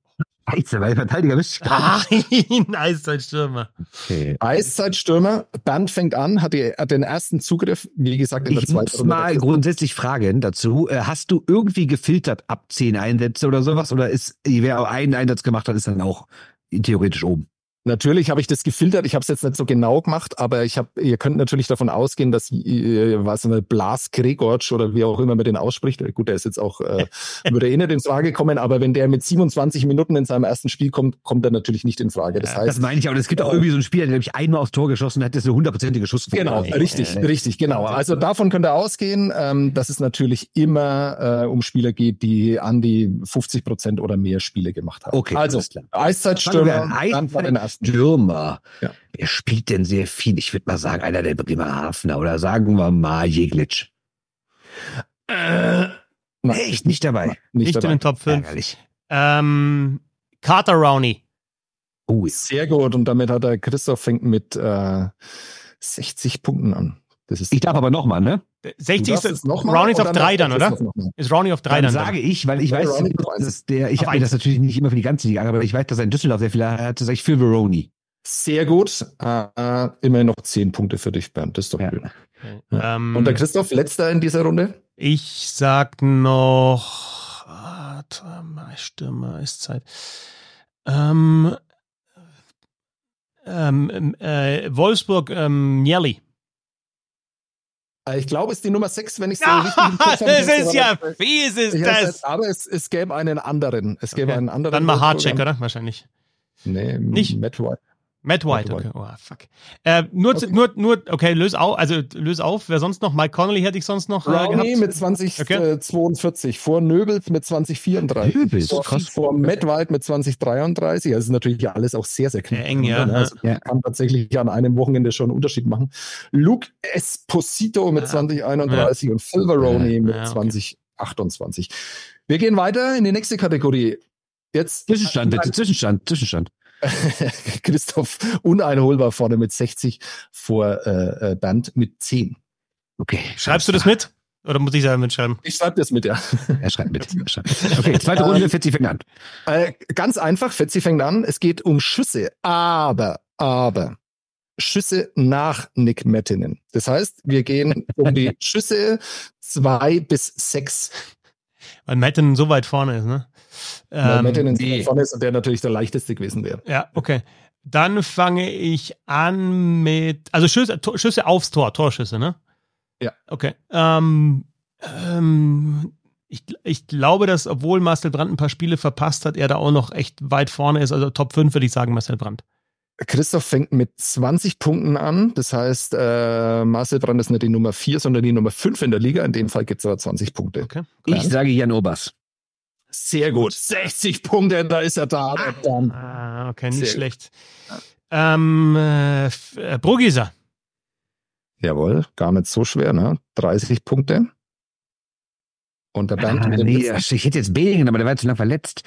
[SPEAKER 2] Scheiße, weil Verteidiger bist
[SPEAKER 1] Nein, Eiszeitstürmer.
[SPEAKER 3] Okay. Eiszeitstürmer, Bernd fängt an, hat, die, hat den ersten Zugriff, wie gesagt, in der
[SPEAKER 2] Ich
[SPEAKER 3] zweiten
[SPEAKER 2] muss mal grundsätzlich fragen dazu, äh, hast du irgendwie gefiltert ab zehn Einsätze oder sowas? Oder ist, wer einen Einsatz gemacht hat, ist dann auch theoretisch oben?
[SPEAKER 3] Natürlich habe ich das gefiltert. Ich habe es jetzt nicht so genau gemacht, aber ich habe, ihr könnt natürlich davon ausgehen, dass äh, was eine Blas Gregorc oder wie auch immer man den ausspricht. Gut, der ist jetzt auch äh, würde eh nicht in Frage kommen, aber wenn der mit 27 Minuten in seinem ersten Spiel kommt, kommt er natürlich nicht in Frage. Das heißt,
[SPEAKER 2] das meine ich, aber es gibt auch irgendwie so einen Spieler, der nämlich einmal aufs Tor geschossen hat, der ist eine hundertprozentige Schussquote.
[SPEAKER 3] Genau, richtig,
[SPEAKER 2] äh,
[SPEAKER 3] richtig, genau. Also davon könnt ihr ausgehen, ähm, dass es natürlich immer äh, um Spieler geht, die an die 50 Prozent oder mehr Spiele gemacht haben.
[SPEAKER 2] Okay,
[SPEAKER 3] also. Eiszeitstürmer, war den ersten.
[SPEAKER 2] Stürmer.
[SPEAKER 3] Ja.
[SPEAKER 2] Wer spielt denn sehr viel? Ich würde mal sagen, einer der Bremerhavener oder sagen wir mal Jeglitsch.
[SPEAKER 3] Äh, nein,
[SPEAKER 2] Echt nicht dabei.
[SPEAKER 3] nicht,
[SPEAKER 1] Nicht in
[SPEAKER 3] dabei.
[SPEAKER 1] den Top 5.
[SPEAKER 2] Ärgerlich.
[SPEAKER 1] Ähm, Carter Rowney.
[SPEAKER 2] Oh,
[SPEAKER 3] Sehr gut. Und damit hat er Christoph fängt mit äh, 60 Punkten an. Das ist
[SPEAKER 2] ich darf aber nochmal, ne?
[SPEAKER 1] 60
[SPEAKER 3] darfst
[SPEAKER 1] ist
[SPEAKER 3] noch mal
[SPEAKER 1] Rowney ist
[SPEAKER 3] und
[SPEAKER 1] auf
[SPEAKER 3] dann
[SPEAKER 1] 3
[SPEAKER 3] darf
[SPEAKER 1] dann,
[SPEAKER 3] der
[SPEAKER 1] oder? Ist Rowney auf 3
[SPEAKER 2] Dann
[SPEAKER 1] dann?
[SPEAKER 2] sage ich, weil ich
[SPEAKER 3] Ja,
[SPEAKER 2] weiß, dass der, ich habe mir das natürlich nicht immer für die ganze Liga, aber ich weiß, dass er in Düsseldorf sehr viel hatte, sage ich Phil Veroni.
[SPEAKER 3] Sehr gut. Äh, immerhin noch 10 Punkte für dich, Bernd. Das ist doch
[SPEAKER 2] Ja.
[SPEAKER 3] gut.
[SPEAKER 1] Ähm,
[SPEAKER 3] Und der Christoph, letzter in dieser Runde?
[SPEAKER 1] ich sag noch. Ah, Stürmer, Eiszeit. Ähm, ähm, äh, Wolfsburg, ähm.
[SPEAKER 3] Äh, Ich glaube, es ist die Nummer 6, wenn ich so
[SPEAKER 1] Ah,
[SPEAKER 3] richtig im Kopf habe.
[SPEAKER 1] das ist ja fies, ist
[SPEAKER 3] Ich
[SPEAKER 1] das.
[SPEAKER 3] aber es, es gäbe einen anderen. Es gäbe
[SPEAKER 1] Okay.
[SPEAKER 3] einen anderen.
[SPEAKER 1] Dann mal. Hardcheck, oder? Wahrscheinlich.
[SPEAKER 3] Nee,
[SPEAKER 1] Nicht?
[SPEAKER 3] Matt White.
[SPEAKER 1] Matt White, okay. Oh, fuck. Äh, nur,
[SPEAKER 3] Okay.
[SPEAKER 1] nur, nur, okay, löse auf, also löse auf. Wer sonst noch? Mike Connolly hätte ich sonst noch äh,
[SPEAKER 3] Rowney
[SPEAKER 1] gehabt.
[SPEAKER 3] mit 2042,
[SPEAKER 1] Okay.
[SPEAKER 3] äh, vor Nöbels mit 2034,
[SPEAKER 2] Nöbels,
[SPEAKER 3] vor,
[SPEAKER 2] krass.
[SPEAKER 3] vor Matt White mit 2033. Also ist natürlich alles auch sehr, sehr knapp.
[SPEAKER 1] Eng, ja.
[SPEAKER 3] Also
[SPEAKER 2] Ja.
[SPEAKER 3] kann tatsächlich an einem Wochenende schon einen Unterschied machen. Luke Esposito mit
[SPEAKER 1] Ja.
[SPEAKER 3] 2031 und Phil Rowney
[SPEAKER 1] Ja,
[SPEAKER 3] mit
[SPEAKER 1] okay.
[SPEAKER 3] 2028. Wir gehen weiter in die nächste Kategorie. Jetzt
[SPEAKER 2] Zwischenstand, bitte, Zwischenstand, Zwischenstand.
[SPEAKER 3] Christoph uneinholbar vorne mit 60 vor äh, äh, Bernd mit 10.
[SPEAKER 2] Okay.
[SPEAKER 1] Schreibst du das mit? Oder muss ich selber mitschreiben?
[SPEAKER 3] Ich schreibe das mit, ja.
[SPEAKER 2] Er schreibt mit. Er schreibt. Okay, zweite Runde, 40 fängt an.
[SPEAKER 3] Äh, ganz einfach, Fetzi fängt an. Es geht um Schüsse, aber, aber Schüsse nach Nick Mettinen. Das heißt, wir gehen um die Schüsse zwei bis sechs.
[SPEAKER 1] Weil Matten so weit vorne ist, ne?
[SPEAKER 3] weil
[SPEAKER 1] Ähm,
[SPEAKER 3] so
[SPEAKER 2] nee.
[SPEAKER 3] weit vorne ist und der natürlich der leichteste gewesen wäre.
[SPEAKER 1] ja, okay. Dann fange ich an mit, also Schüsse, Tor- Schüsse aufs Tor, Torschüsse, ne?
[SPEAKER 3] Ja.
[SPEAKER 1] Okay. Ähm, ähm, ich, ich glaube, dass, obwohl Marcel Brandt ein paar Spiele verpasst hat, er da auch noch echt weit vorne ist. Also Top 5 würde ich sagen, Marcel Brandt.
[SPEAKER 3] Christoph fängt mit 20 Punkten an. Das heißt, äh, Marcel Brand ist nicht die Nummer 4, sondern die Nummer 5 in der Liga. In dem Fall gibt es aber 20 Punkte.
[SPEAKER 1] Okay.
[SPEAKER 2] Ich sage Jan Obers.
[SPEAKER 3] Sehr gut. 60 Punkte, da ist er da. Bernd.
[SPEAKER 1] Ah, okay, nicht
[SPEAKER 3] Sehr
[SPEAKER 1] schlecht. Ähm, äh, äh, Brugisa.
[SPEAKER 3] Jawohl, gar nicht so schwer, ne? 30 Punkte. Und der Bernd
[SPEAKER 2] Ah, nee, ich hätte jetzt Belingen, aber der war zu lang verletzt.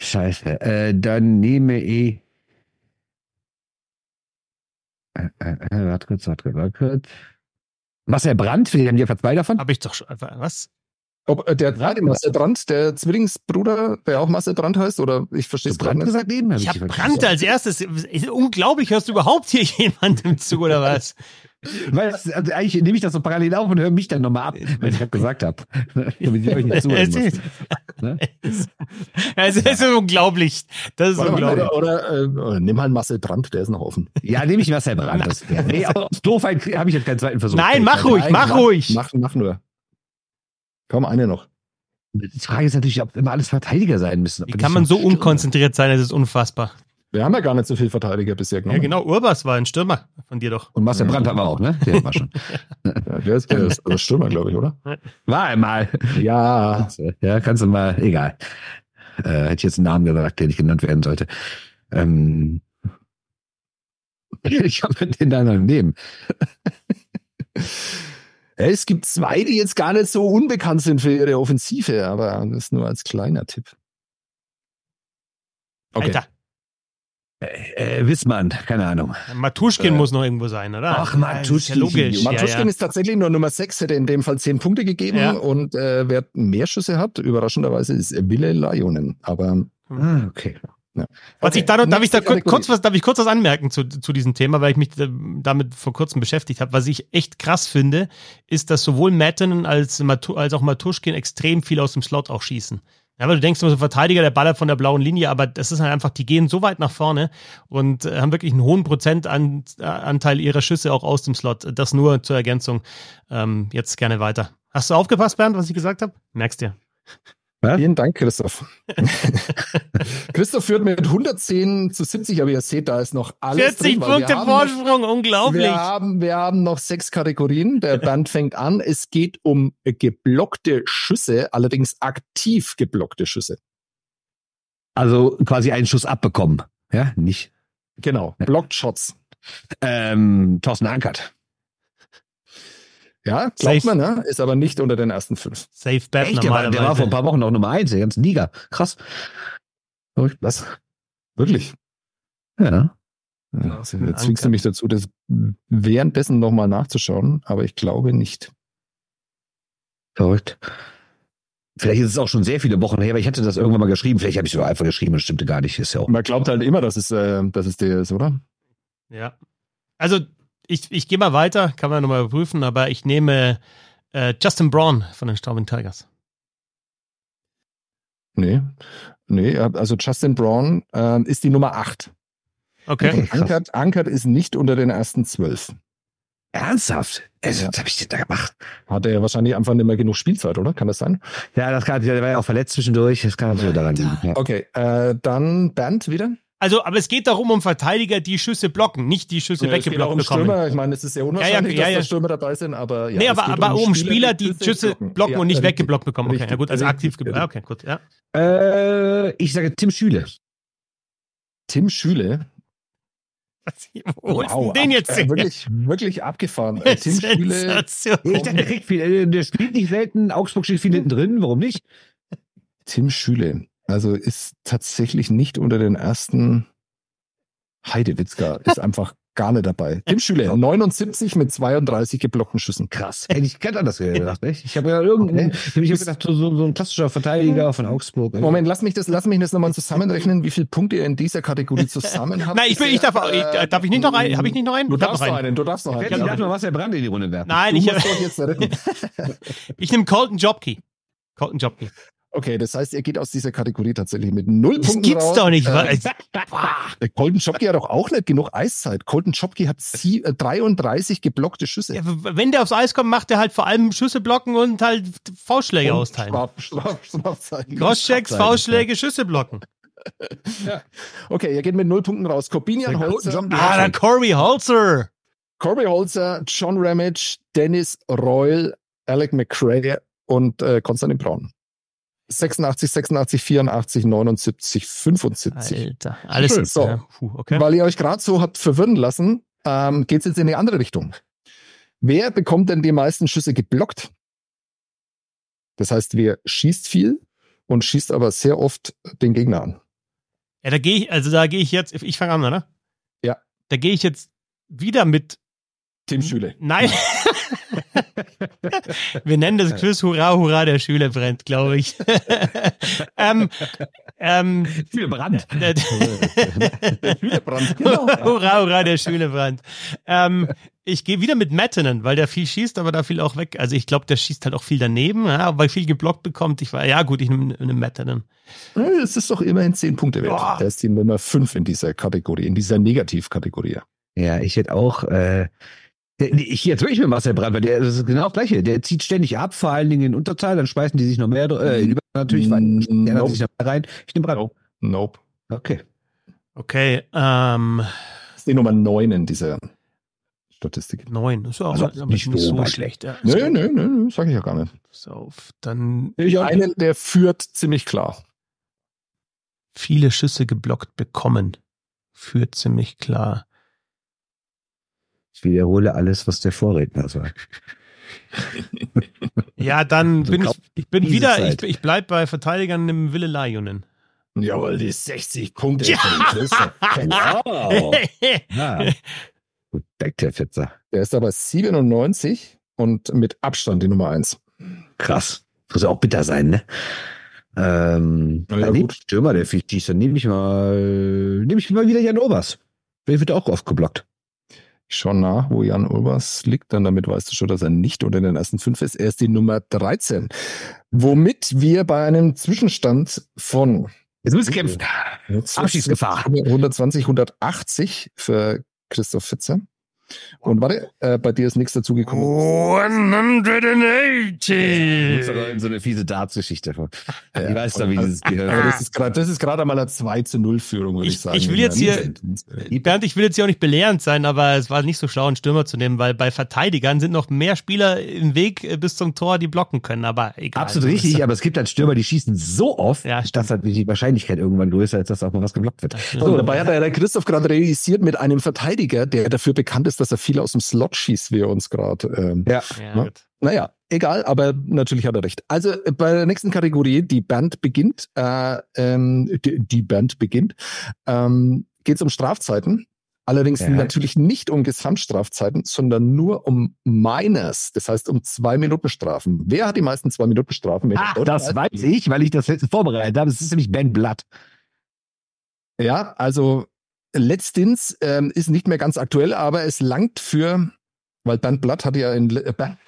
[SPEAKER 2] Scheiße. Äh, dann nehme ich. Äh, äh, äh, warte kurz, warte kurz, warte kurz. Marcel Brandt, wir haben ja zwei davon.
[SPEAKER 1] Habe ich doch schon. Was?
[SPEAKER 3] Ob, äh, der der Marcel Brandt, der Zwillingsbruder, der auch Marcel Brandt heißt, oder ich verstehe es
[SPEAKER 2] du
[SPEAKER 3] gerade
[SPEAKER 2] Brandt
[SPEAKER 3] nicht.
[SPEAKER 2] gesagt eben? Hab
[SPEAKER 1] Ich habe Brandt
[SPEAKER 2] gesagt.
[SPEAKER 1] als erstes. Ist unglaublich, hörst du überhaupt hier jemandem zu oder was?
[SPEAKER 2] Weil also eigentlich nehme ich das so parallel auf und höre mich dann nochmal ab, wenn ich das gesagt habe. Damit ich euch nicht zuhören
[SPEAKER 1] Es
[SPEAKER 2] muss.
[SPEAKER 1] ist,
[SPEAKER 2] Ne?
[SPEAKER 1] es ist unglaublich. Das ist
[SPEAKER 3] Warte
[SPEAKER 1] unglaublich.
[SPEAKER 3] oder oder äh, oder nimm halt Marcel Brandt, der ist noch offen.
[SPEAKER 2] Ja, nehme ich Marcel Brandt. Das, ja, nee, aber aus Doofheit habe ich jetzt keinen zweiten Versuch.
[SPEAKER 1] Nein, mach ruhig,
[SPEAKER 3] Nein,
[SPEAKER 1] mach ruhig.
[SPEAKER 3] Mach, mach nur. Komm, eine noch.
[SPEAKER 2] Die Frage ist natürlich, ob immer alles Verteidiger sein müssen.
[SPEAKER 1] Wie kann man so unkonzentriert sein? Das ist unfassbar.
[SPEAKER 3] Wir haben ja gar nicht so viel Verteidiger bisher
[SPEAKER 1] Ja,
[SPEAKER 3] genommen.
[SPEAKER 1] genau. Urbas war ein Stürmer von dir doch.
[SPEAKER 2] Und Marcel Brandt haben wir auch, ne? Der war schon.
[SPEAKER 3] Ja, der ist, der ist der Stürmer, glaube ich, oder?
[SPEAKER 2] War einmal.
[SPEAKER 3] Ja.
[SPEAKER 2] Ja, kannst du mal, egal. Äh, hätte ich jetzt einen Namen gesagt, der nicht genannt werden sollte. Ähm, ich habe den da noch nehmen.
[SPEAKER 3] Es gibt zwei, die jetzt gar nicht so unbekannt sind für ihre Offensive, aber das nur als kleiner Tipp. Okay.
[SPEAKER 1] Alter,
[SPEAKER 2] Äh, äh, Wissmann, keine Ahnung.
[SPEAKER 1] Matuschkin
[SPEAKER 3] Äh.
[SPEAKER 1] muss noch irgendwo sein, oder?
[SPEAKER 2] Ach,
[SPEAKER 1] Ja, das ist Ja,
[SPEAKER 2] Matuschkin.
[SPEAKER 1] logisch.
[SPEAKER 3] Matuschkin
[SPEAKER 1] ja, ja.
[SPEAKER 3] ist tatsächlich nur Nummer 6, hätte in dem Fall 10 Punkte gegeben.
[SPEAKER 1] Ja.
[SPEAKER 3] Und äh, wer mehr Schüsse hat, überraschenderweise, ist Wille Lajonen. Aber
[SPEAKER 2] Ah, okay.
[SPEAKER 1] Ja. Was okay. ich da noch, darf ich da kurz was, darf ich kurz was anmerken zu, zu diesem Thema, weil ich mich damit vor kurzem beschäftigt habe. Was ich echt krass finde, ist, dass sowohl Matten als, als auch Matuschkin extrem viel aus dem Slot auch schießen. Ja, weil du denkst, so Verteidiger, der ballert von der blauen Linie, aber das ist halt einfach, die gehen so weit nach vorne und äh, haben wirklich einen hohen Prozentanteil ihrer Schüsse auch aus dem Slot. Das nur zur Ergänzung. Ähm, jetzt gerne weiter. Hast du aufgepasst, Bernd, was ich gesagt habe? Merkst dir.
[SPEAKER 3] Ja? Vielen Dank, Christoph. Christoph führt mit 110 zu 70, aber ihr seht, da ist noch alles
[SPEAKER 1] 40 drin, Punkte Vorsprung, unglaublich.
[SPEAKER 3] Wir haben, wir haben noch sechs Kategorien. Der Band fängt an. Es geht um geblockte Schüsse, allerdings aktiv geblockte Schüsse.
[SPEAKER 2] Also quasi einen Schuss abbekommen. Ja, nicht.
[SPEAKER 3] Genau, Blocked Shots.
[SPEAKER 2] Ähm, Thorsten Ankert.
[SPEAKER 3] Ja, glaubt Safe. man, ne? Ist aber nicht unter den ersten fünf.
[SPEAKER 1] Safe Bet
[SPEAKER 2] Echt? Der war, der war vor ein paar Wochen noch Nummer eins, der ganzen Liga. Krass.
[SPEAKER 3] Was? Wirklich?
[SPEAKER 2] Ja.
[SPEAKER 3] ja jetzt zwingst du mich dazu, das währenddessen nochmal nachzuschauen, aber ich glaube nicht.
[SPEAKER 2] Verrückt. Vielleicht ist es auch schon sehr viele Wochen her, aber ich hatte das irgendwann mal geschrieben. Vielleicht habe ich es sogar einfach geschrieben und stimmte gar nicht. Ist ja auch.
[SPEAKER 3] Man glaubt halt immer, dass es, äh, dass es der ist, oder?
[SPEAKER 1] Ja. Also ich, ich gehe mal weiter, kann man nochmal prüfen, aber ich nehme äh, Justin Braun von den Straubing Tigers.
[SPEAKER 3] Nee, nee, also Justin Braun äh, ist die Nummer 8.
[SPEAKER 1] Okay.
[SPEAKER 3] Ankert, Ankert ist nicht unter den ersten zwölf.
[SPEAKER 2] Ernsthaft? Also, was habe ich denn da gemacht?
[SPEAKER 3] Hat er ja wahrscheinlich einfach nicht mehr genug Spielzeit, oder? Kann das sein?
[SPEAKER 2] Ja, das kann, der war ja auch verletzt zwischendurch. Das kann natürlich daran liegen. Ja.
[SPEAKER 3] Okay, äh, dann Bernd wieder.
[SPEAKER 1] Also, aber es geht darum, um Verteidiger, die Schüsse blocken, nicht die Schüsse ja, weggeblockt um bekommen.
[SPEAKER 3] Stürmer. Ich meine, es ist sehr unwahrscheinlich,
[SPEAKER 1] ja, ja,
[SPEAKER 3] dass da Stürmer dabei sind, aber
[SPEAKER 1] ja. Nee, aber, aber um, um Spieler, die Schüsse, blocken, blocken und nicht weggeblockt bekommen. Okay, richtig, ja gut, also aktiv geblockt. Okay, gut, ja.
[SPEAKER 2] Äh, ich sage Tim Schüle.
[SPEAKER 3] Tim Schüle?
[SPEAKER 1] Wo wow, ist denn den jetzt?
[SPEAKER 3] Äh, wirklich, wirklich abgefahren. Äh, Tim Schüle.
[SPEAKER 2] Ich dachte, der kriegt viel. Äh, der spielt nicht selten. Augsburg steht viel hinten drin. Warum nicht?
[SPEAKER 3] Tim Schüle. Also ist tatsächlich nicht unter den ersten Heidewitzka ist einfach gar nicht dabei. Tim Schüler, 79 mit 32 geblockten Schüssen.
[SPEAKER 2] Krass. Hätte ich ganz anders gedacht, echt? Ich habe ja irgendeinen, okay. ich habe gedacht, so, so, ein klassischer Verteidiger von Augsburg.
[SPEAKER 3] Moment, lass mich das, lass mich das nochmal zusammenrechnen, wie viele Punkte ihr in dieser Kategorie zusammen habt.
[SPEAKER 1] Nein, ich will, ich darf, ich, darf ich nicht noch einen, habe ich nicht noch einen?
[SPEAKER 3] Du darfst noch einen, du darfst noch einen.
[SPEAKER 2] Ich darf mal was der Brand in die Runde werfen.
[SPEAKER 1] Nein,
[SPEAKER 3] du
[SPEAKER 1] ich,
[SPEAKER 3] musst doch jetzt retten.
[SPEAKER 1] ich nehme Colton Jobkey. Colton Jobkey.
[SPEAKER 3] Okay, das heißt, ihr geht aus dieser Kategorie tatsächlich mit null
[SPEAKER 1] das
[SPEAKER 3] Punkten
[SPEAKER 1] gibt's
[SPEAKER 3] raus.
[SPEAKER 1] doch nicht.
[SPEAKER 3] Äh, Colton Chopke hat doch auch nicht genug Eiszeit. Colton Chopke hat sie, äh, 33 geblockte Schüsse.
[SPEAKER 1] Ja, wenn der aufs Eis kommt, macht er halt vor allem Schüsse blocken und halt Faustschläge und austeilen. Straf, Straf, Strafzeichen. Crosschecks, Faustschläge, Schüsse blocken.
[SPEAKER 3] ja. Okay, ihr geht mit null Punkten raus. Corbinian Holzer.
[SPEAKER 1] Ah, der Corey Holzer.
[SPEAKER 3] Corey Holzer, John Ramage, Dennis Royal, Alec McCray und äh, Konstantin Braun. 86, 86, 84, 79, 75.
[SPEAKER 1] Alter, alles ist
[SPEAKER 3] so. Ja. Puh, okay. Weil ihr euch gerade so habt verwirren lassen, ähm, geht es jetzt in die andere Richtung. Wer bekommt denn die meisten Schüsse geblockt? Das heißt, wer schießt viel und schießt aber sehr oft den Gegner an.
[SPEAKER 1] Ja, da gehe ich, also da gehe ich jetzt, ich fange an, oder?
[SPEAKER 3] Ja.
[SPEAKER 1] Da gehe ich jetzt wieder mit
[SPEAKER 3] Tim Schüle.
[SPEAKER 1] Nein. Wir nennen das Quiz Hurra, Hurra, der Schüler brennt, glaube ich. ähm, ähm,
[SPEAKER 2] Schüler brennt.
[SPEAKER 1] der Schüler brennt. Genau. Hurra, Hurra, der Schüler brennt. Ähm, ich gehe wieder mit Mattinen, weil der viel schießt, aber da viel auch weg. Also ich glaube, der schießt halt auch viel daneben, ja, weil viel geblockt bekommt. Ich war, ja gut, ich nehme nehm Mattinen.
[SPEAKER 3] Es ist doch immerhin zehn Punkte wert. Boah. Der ist die Nummer fünf in dieser Kategorie, in dieser Negativkategorie.
[SPEAKER 2] Ja, ich hätte auch, äh, ich jetzt wirklich mit Marcel Brandt, weil der das ist genau das Gleiche. Der zieht ständig ab, vor allen Dingen in Unterzahl, dann schmeißen die sich noch mehr, äh, in natürlich, weil der nope. sich noch mehr rein. Ich nehme Brandt.
[SPEAKER 3] Nope. nope.
[SPEAKER 2] Okay.
[SPEAKER 1] Okay, ähm.
[SPEAKER 3] Das ist die Nummer 9 in dieser Statistik.
[SPEAKER 1] 9, ist ja auch also nicht, nicht so schlecht. Ja.
[SPEAKER 3] Nö, nö, nö, sag ich ja gar nicht.
[SPEAKER 1] Pass auf, dann.
[SPEAKER 3] Einen, der führt ziemlich klar.
[SPEAKER 1] Viele Schüsse geblockt bekommen. Führt ziemlich klar.
[SPEAKER 2] Ich wiederhole alles, was der Vorredner sagt.
[SPEAKER 1] ja, dann so bin ich, ich bin wieder, Zeit. ich, ich bleib bei Verteidigern im Wille Lajunen.
[SPEAKER 3] Jawohl, die 60 Punkte.
[SPEAKER 2] Ja. wow. ja. Gut, deckt der Fitzer.
[SPEAKER 3] Der ist aber 97 und mit Abstand die Nummer 1.
[SPEAKER 2] Krass. Muss ja auch bitter sein, ne? Ähm, ja, dann Stürmer, der viel schießt, dann nehme ich mal, nehme ich mal wieder Jan Obers. Der wird auch oft geblockt.
[SPEAKER 3] Schaue nach, wo Jan Obers liegt, dann damit weißt du schon, dass er nicht unter den ersten fünf ist. Er ist die Nummer 13. Womit wir bei einem Zwischenstand von
[SPEAKER 2] Jetzt wir kämpfen.
[SPEAKER 3] Abschießgefahr. 120, 180 für Christoph Fitzer. Und warte, äh, bei dir ist nichts dazugekommen.
[SPEAKER 2] 180! Das ist so eine fiese Darts-Geschichte. Ja, ich weiß doch, wie dieses gehört.
[SPEAKER 3] Aber das ist gerade, das ist gerade einmal eine 2 zu 0 Führung, würde ich, ich, sagen.
[SPEAKER 1] Ich will jetzt hier, Bernd, ich will jetzt hier auch nicht belehrend sein, aber es war nicht so schlau, einen Stürmer zu nehmen, weil bei Verteidigern sind noch mehr Spieler im Weg äh, bis zum Tor, die blocken können, aber egal.
[SPEAKER 2] Absolut richtig, aber es gibt halt Stürmer, die schießen so oft, ja, dass halt die Wahrscheinlichkeit irgendwann größer ist, dass auch mal was geblockt wird.
[SPEAKER 3] So, dabei hat er der Christoph gerade realisiert mit einem Verteidiger, der dafür bekannt ist, dass er viel aus dem Slot schießt, wie er uns gerade. Ähm, ja. ja ne? Naja, egal, aber natürlich hat er recht. Also äh, bei der nächsten Kategorie, die Band beginnt, äh, ähm, die, die Band beginnt, ähm, geht es um Strafzeiten. Allerdings ja. natürlich nicht um Gesamtstrafzeiten, sondern nur um Miners, das heißt um zwei Minuten Strafen. Wer hat die meisten zwei Minuten Strafen?
[SPEAKER 2] Ach, das weiß ich, weil ich das vorbereitet habe. Das ist nämlich Ben Blatt.
[SPEAKER 3] Ja, also letztens ähm, ist nicht mehr ganz aktuell, aber es langt für, weil Bernd Blatt hat ja in äh, Bernd,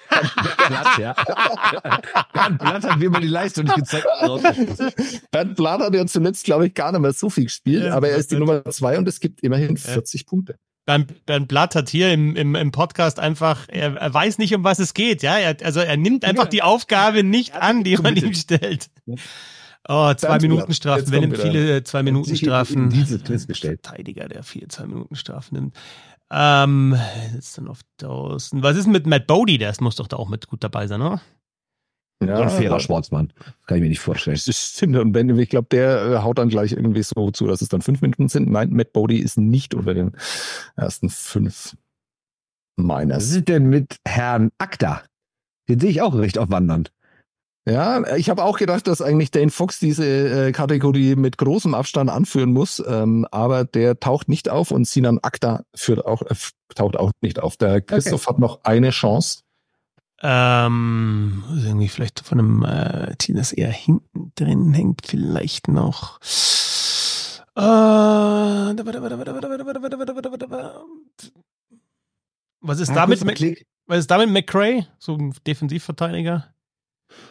[SPEAKER 3] Blatt, ja.
[SPEAKER 2] Bernd Blatt hat mir mal die Leistung nicht gezeigt.
[SPEAKER 3] Bernd Blatt hat ja zuletzt, glaube ich, gar nicht mehr so viel gespielt, ja, aber er ist die Nummer zwei und es gibt immerhin 40 ja. Punkte.
[SPEAKER 1] Bernd, Bernd Blatt hat hier im, im, im Podcast einfach, er, er weiß nicht, um was es geht, ja. Er, also er nimmt einfach ja. die Aufgabe nicht an, die man ihm stellt. Oh, zwei Minuten Strafen. Wer nimmt viele zwei Minuten Strafen?
[SPEAKER 2] Dieses Quiz gestellt.
[SPEAKER 1] Verteidiger, der viele zwei Minuten Strafen nimmt. Ähm, ist dann auf 1000. Was ist mit Matt Bodie? Der muss doch da auch mit gut dabei sein, oder?
[SPEAKER 2] Ja, ein fairer Sportsmann. Kann ich mir nicht vorstellen.
[SPEAKER 3] Stimmt. Und Ben, ich glaube, der äh, haut dann gleich irgendwie so zu, dass es dann fünf Minuten sind. Nein, Matt Bodie ist nicht unter den ersten fünf
[SPEAKER 2] Miners. Was ist denn mit Herrn Akta? Den sehe ich auch recht aufwandernd.
[SPEAKER 3] Ja, ich habe auch gedacht, dass eigentlich Dane Fox diese äh, Kategorie mit großem Abstand anführen muss, ähm, aber der taucht nicht auf und Sinan Akta führt auch, äh, taucht auch nicht auf. Der Christoph okay. hat noch eine Chance.
[SPEAKER 1] Ähm, irgendwie vielleicht von einem äh, Team, das eher hinten drin hängt, vielleicht noch. Äh, was ist damit? Was ist damit McCray? So ein Defensivverteidiger?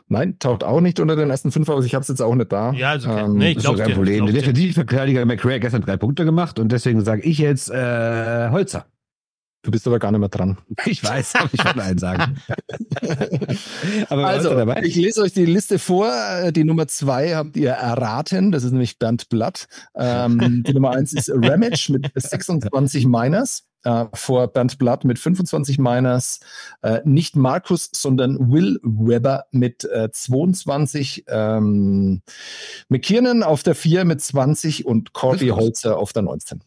[SPEAKER 3] Nein, taucht auch nicht unter den ersten fünf, aber ich habe es jetzt auch nicht da.
[SPEAKER 1] Ja, also okay. ähm, nee, ich
[SPEAKER 2] glaube kein Problem. Der Defensivverteidiger McRae hat gestern drei Punkte gemacht und deswegen sage ich jetzt äh, Holzer.
[SPEAKER 3] Du bist aber gar nicht mehr dran.
[SPEAKER 2] Ich weiß, aber ich wollte einen sagen.
[SPEAKER 3] aber also, ich lese euch die Liste vor. Die Nummer zwei habt ihr erraten. Das ist nämlich Bernd Blatt. Ähm, die Nummer eins ist Ramage mit 26 Miners äh, vor Bernd Blatt mit 25 Miners, äh, nicht Markus, sondern Will Weber mit äh, 22, ähm, McKiernan auf der 4 mit 20 und Corby Holzer auf der 19.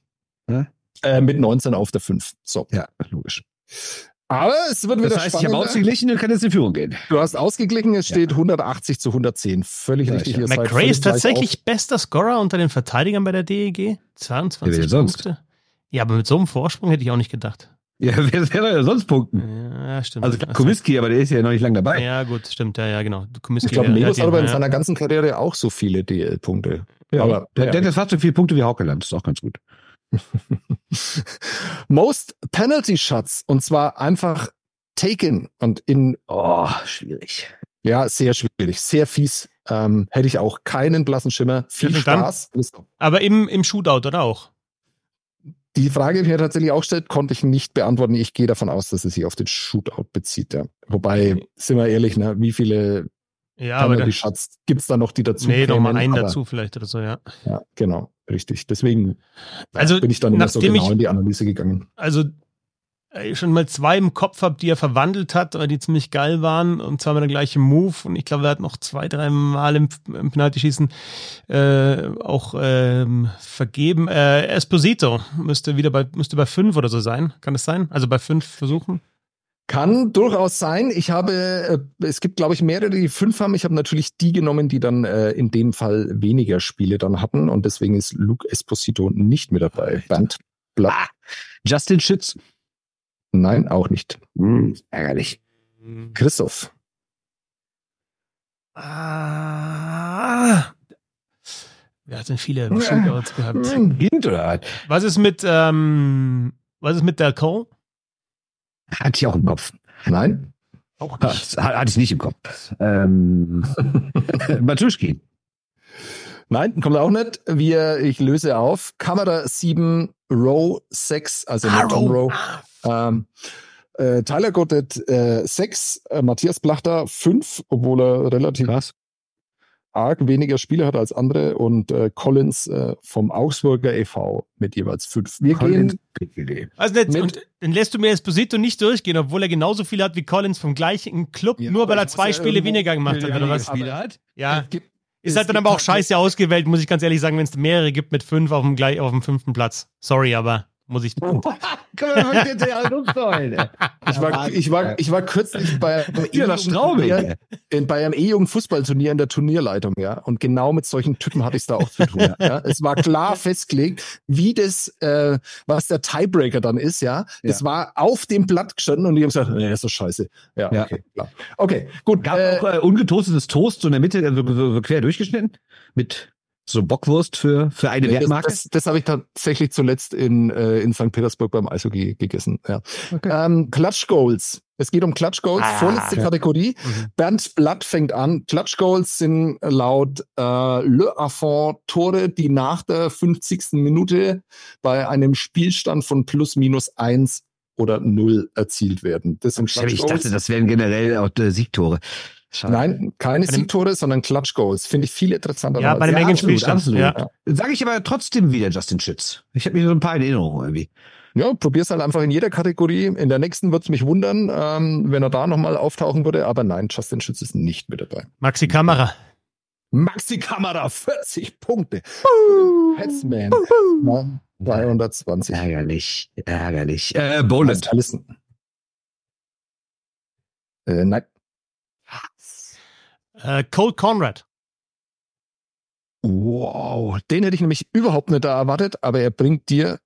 [SPEAKER 3] Ja? Äh, mit 19 auf der 5. So.
[SPEAKER 2] Ja, logisch.
[SPEAKER 3] Aber es wird wieder
[SPEAKER 2] das heißt, spannender. ich habe ausgeglichen und kann jetzt in Führung gehen.
[SPEAKER 3] Du hast ausgeglichen, es steht ja. 180 zu 110. Völlig ja, richtig. Ja.
[SPEAKER 1] McRae ist tatsächlich bester Scorer unter den Verteidigern bei der DEG. 22 ja, Punkte. Ja, aber mit so einem Vorsprung hätte ich auch nicht gedacht.
[SPEAKER 2] Ja, wer soll ja sonst punkten?
[SPEAKER 1] Ja, stimmt.
[SPEAKER 2] Also Komiski, aber der ist ja noch nicht lange dabei.
[SPEAKER 1] Ja, gut, stimmt, ja, ja, genau. Komiski,
[SPEAKER 3] ich glaube, Nebus hat aber in ja. seiner ganzen Karriere auch so viele DL-Punkte.
[SPEAKER 2] Ja, aber der, der hat fast so viele Punkte wie Haukeland, das ist auch ganz gut.
[SPEAKER 3] Most Penalty Shots und zwar einfach taken und in
[SPEAKER 2] oh, schwierig.
[SPEAKER 3] Ja, sehr schwierig, sehr fies. Ähm, hätte ich auch keinen blassen Schimmer. Viel Spaß.
[SPEAKER 1] Aber im, im Shootout oder auch?
[SPEAKER 3] Die Frage, die mir tatsächlich auch stellt, konnte ich nicht beantworten. Ich gehe davon aus, dass es sich auf den Shootout bezieht. Ja. Wobei, sind wir ehrlich, ne, wie viele
[SPEAKER 1] ja,
[SPEAKER 3] die Schatz gibt es da noch, die dazu
[SPEAKER 1] Nee, noch mal einen aber, dazu vielleicht oder so, ja.
[SPEAKER 3] Ja, genau, richtig. Deswegen also, bin ich dann immer so genau ich, in die Analyse gegangen.
[SPEAKER 1] Also schon mal zwei im Kopf habe, die er verwandelt hat, weil die ziemlich geil waren und zwar mit der gleichen Move und ich glaube, er hat noch zwei, drei Mal im, im Penalty-Schießen äh, auch ähm, vergeben. Äh, Esposito müsste wieder bei müsste bei fünf oder so sein. Kann das sein? Also bei fünf Versuchen?
[SPEAKER 3] Kann durchaus sein. Ich habe, äh, es gibt, glaube ich, mehrere, die fünf haben. Ich habe natürlich die genommen, die dann äh, in dem Fall weniger Spiele dann hatten und deswegen ist Luke Esposito nicht mit dabei. Band Blatt. Ah,
[SPEAKER 2] Justin Schütz.
[SPEAKER 3] Nein, auch nicht.
[SPEAKER 2] Hm, ärgerlich.
[SPEAKER 3] Christoph.
[SPEAKER 1] Ah, Ah. Wir hatten viele Shootouts gehabt.
[SPEAKER 2] Kind oder
[SPEAKER 1] Was ist mit, ähm, was ist mit der Cole?
[SPEAKER 2] Hatte ich auch im Kopf.
[SPEAKER 3] Nein?
[SPEAKER 1] Auch
[SPEAKER 2] Das hatte ich nicht im Kopf. Ähm, Matuschkin.
[SPEAKER 3] Nein, kommt auch nicht. Wir, ich löse auf. Kamera 7, Row 6, also nicht Tom Row. Ähm, äh, Tyler Gottet äh, 6, äh, Matthias Plachter 5, obwohl er relativ
[SPEAKER 2] Krass.
[SPEAKER 3] arg weniger Spiele hat als andere und äh, Collins äh, vom Augsburger e.V. mit jeweils 5. Wir gehen
[SPEAKER 1] Also nicht, und dann lässt du mir Esposito nicht durchgehen, obwohl er genauso viel hat wie Collins vom gleichen Club,
[SPEAKER 3] Ja,
[SPEAKER 1] nur weil er zwei Spiele weniger gemacht hat, oder was?
[SPEAKER 2] Spiele hat.
[SPEAKER 1] Ja.
[SPEAKER 3] Gibt-
[SPEAKER 1] Ist halt dann aber auch scheiße ausgewählt, muss ich ganz ehrlich sagen, wenn es mehrere gibt mit fünf auf dem, gleich, auf dem fünften Platz. Sorry, aber muss ich.
[SPEAKER 2] Komm mal, jetzt ja rumsteuern.
[SPEAKER 3] Ich war, ich war, ich war kürzlich bei
[SPEAKER 2] Ja.
[SPEAKER 3] E-Jugendturnier- in, bei einem E-Jugend-Fußballturnier in der Turnierleitung, ja. Und genau mit solchen Typen hatte ich es da auch zu tun. Ja. Es war klar festgelegt, wie das, äh, was der Tiebreaker dann ist, ja. Das
[SPEAKER 2] Ja.
[SPEAKER 3] war auf dem Blatt gestanden und die haben gesagt, nee, ist doch scheiße. Ja,
[SPEAKER 2] Ja.
[SPEAKER 3] okay, klar. Okay, gut.
[SPEAKER 2] Gab
[SPEAKER 3] äh,
[SPEAKER 2] auch äh, ungetoastetes Toast so in der Mitte, also so, so quer durchgeschnitten. Mit so Bockwurst für, für eine
[SPEAKER 3] Nee, das
[SPEAKER 2] Wertmarke.
[SPEAKER 3] das, das habe ich tatsächlich zuletzt in, äh, in St. Petersburg beim Eishockey gegessen. Ja.
[SPEAKER 2] Okay.
[SPEAKER 3] Ähm, Clutch Goals. Es geht um Clutch Goals,
[SPEAKER 1] Ah,
[SPEAKER 3] vorletzte
[SPEAKER 2] ja.
[SPEAKER 3] Kategorie.
[SPEAKER 1] Mhm.
[SPEAKER 3] Bernd Blatt fängt an. Clutch Goals sind laut äh, Le Affont Tore, die nach der 50. Minute bei einem Spielstand von plus minus eins oder null erzielt werden. Das sind Clutch
[SPEAKER 2] Ich dachte, das wären generell auch äh, Siegtore. Schade.
[SPEAKER 3] Nein, keine Siegtore, sondern Clutch Goals. Finde ich viel interessanter.
[SPEAKER 1] Ja, bei dem
[SPEAKER 2] Ja,
[SPEAKER 1] engen
[SPEAKER 2] absolut,
[SPEAKER 1] Spielstand.
[SPEAKER 2] absolut.
[SPEAKER 1] Ja.
[SPEAKER 2] Sage ich aber trotzdem wieder Justin Schütz. Ich habe mir so ein paar in Erinnerung irgendwie.
[SPEAKER 3] Ja, probier's halt einfach in jeder Kategorie. In der nächsten wird's mich wundern, ähm, wenn er da nochmal auftauchen würde. Aber nein, Justin Schütz ist nicht mit dabei.
[SPEAKER 1] Maxi Kamera.
[SPEAKER 3] Maxi Kamera, 40 Punkte. Hetzman, 320.
[SPEAKER 2] Ärgerlich, ärgerlich. Äh, Boland.
[SPEAKER 3] Äh, nein.
[SPEAKER 1] Äh, Cole Conrad.
[SPEAKER 3] Wow, den hätte ich nämlich überhaupt nicht da erwartet, aber er bringt dir,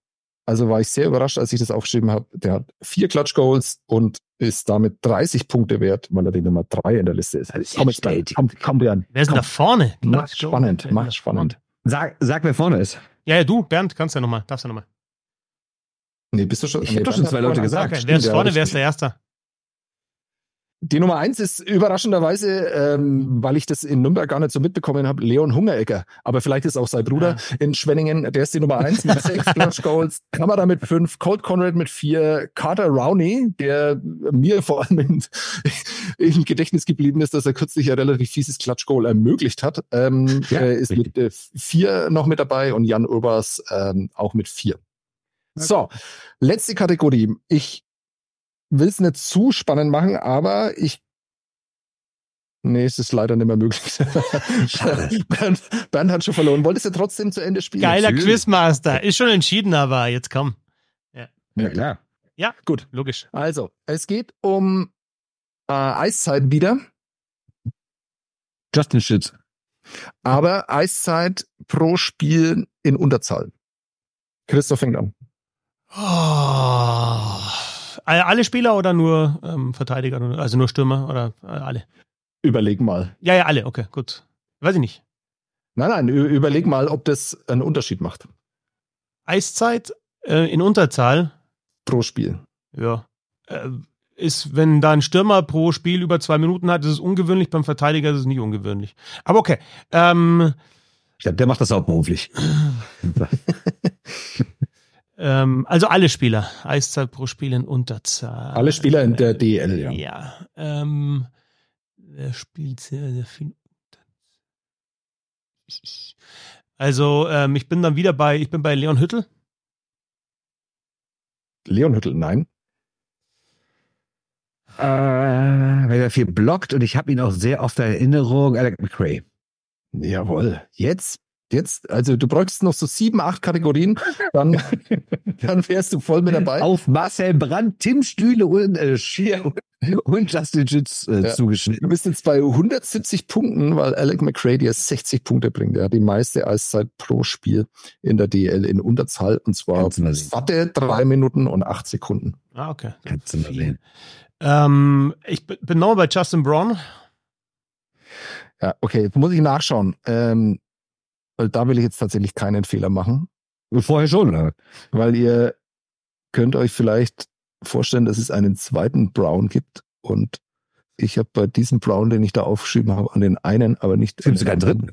[SPEAKER 3] also war ich sehr überrascht, als ich das aufgeschrieben habe, der hat vier Clutch Goals und ist damit 30 Punkte wert, weil er die Nummer drei in der Liste ist.
[SPEAKER 2] ist
[SPEAKER 3] Komm jetzt, komm, komm, Bernd.
[SPEAKER 1] Wer ist denn
[SPEAKER 3] Komm.
[SPEAKER 1] da vorne?
[SPEAKER 3] Mach spannend, mach spannend.
[SPEAKER 2] Sag, sag, wer vorne ist.
[SPEAKER 1] Ja, ja, du, Bernd, kannst ja nochmal. Darfst ja nochmal.
[SPEAKER 3] Nee, bist du schon?
[SPEAKER 2] Ich
[SPEAKER 3] nee,
[SPEAKER 2] hab doch schon zwei Leute gesagt.
[SPEAKER 1] Okay,
[SPEAKER 3] Stimmt,
[SPEAKER 1] wer ist vorne, wer ist der Erste?
[SPEAKER 3] Die Nummer eins ist überraschenderweise, ähm, weil ich das in Nürnberg gar nicht so mitbekommen habe, Leon Hungerecker. Aber vielleicht ist auch sein Bruder in Schwenningen. Der ist die Nummer eins mit sechs Clutch Goals. Kamera mit fünf, Colt Conrad mit vier, Carter Rowney, der mir vor allem in, im Gedächtnis geblieben ist, dass er kürzlich ein relativ fieses Clutch Goal ermöglicht hat, ähm,
[SPEAKER 2] Ja,
[SPEAKER 3] ist mit äh, vier noch mit dabei und Jan Urbers ähm, auch mit vier. So, letzte Kategorie. Ich will es nicht zu spannend machen, aber ich. Nee, es ist leider nicht mehr möglich.
[SPEAKER 2] Schade.
[SPEAKER 3] Bernd, Bernd hat schon verloren. Wolltest du trotzdem zu Ende spielen?
[SPEAKER 1] Geiler
[SPEAKER 2] natürlich.
[SPEAKER 1] Quizmaster. Ist schon entschieden, aber jetzt komm.
[SPEAKER 2] Ja, klar.
[SPEAKER 1] Ja,
[SPEAKER 3] Gut.
[SPEAKER 1] logisch.
[SPEAKER 3] Also, es geht um äh, Eiszeit wieder,
[SPEAKER 2] Justin Schütz.
[SPEAKER 3] aber Eiszeit pro Spiel in Unterzahl. Christoph fängt an.
[SPEAKER 1] Oh. Alle Spieler oder nur ähm, Verteidiger? Also nur Stürmer oder äh, alle?
[SPEAKER 3] Überleg mal.
[SPEAKER 1] Ja, ja, alle. Okay, gut. Weiß ich nicht.
[SPEAKER 3] Nein, nein, überleg mal, ob das einen Unterschied macht.
[SPEAKER 1] Eiszeit äh, in Unterzahl.
[SPEAKER 3] Pro Spiel.
[SPEAKER 1] Ja. Äh, ist, wenn da ein Stürmer pro Spiel über zwei Minuten hat, ist es ungewöhnlich. Beim Verteidiger ist es nicht ungewöhnlich. Aber okay. Ähm,
[SPEAKER 2] Ich glaub, der macht das hauptberuflich.
[SPEAKER 1] ähm, also alle Spieler. Eiszeit pro Spiel in Unterzahl.
[SPEAKER 3] Alle Spieler in der DL, ja.
[SPEAKER 1] Ja. Ähm, wer spielt sehr, sehr viel? Also, ähm, ich bin dann wieder bei, ich bin bei Leon Hüttel.
[SPEAKER 3] Leon Hüttel, nein.
[SPEAKER 2] Äh, weil er viel blockt und ich habe ihn auch sehr oft in Erinnerung. Alec McRae.
[SPEAKER 3] Jawohl. Jetzt, jetzt, also du bräuchst noch so sieben, acht Kategorien, dann, dann wärst du voll mit dabei.
[SPEAKER 2] Auf Marcel Brandt, Tim Stühle und, äh, Schier und, Justin Schütz äh,
[SPEAKER 3] Ja. Du
[SPEAKER 2] zugeschnitten.
[SPEAKER 3] bist jetzt bei 170 Punkten, weil Alec McRae dir 60 Punkte bringt. Er hat die meiste Eiszeit pro Spiel in der DL in Unterzahl und zwar
[SPEAKER 2] du
[SPEAKER 3] satte drei Minuten und acht Sekunden.
[SPEAKER 1] Ah, okay.
[SPEAKER 2] Kannst du mal sehen.
[SPEAKER 1] Ähm, ich bin nochmal bei Justin Braun.
[SPEAKER 3] Ja, okay, jetzt muss ich nachschauen. Ähm, weil da will ich jetzt tatsächlich keinen Fehler machen.
[SPEAKER 2] Vorher schon, oder?
[SPEAKER 3] Weil ihr könnt euch vielleicht vorstellen, dass es einen zweiten Brown gibt und ich habe bei diesem Brown, den ich da aufgeschrieben habe, an den einen, aber nicht.
[SPEAKER 2] Gibt sogar einen dritten?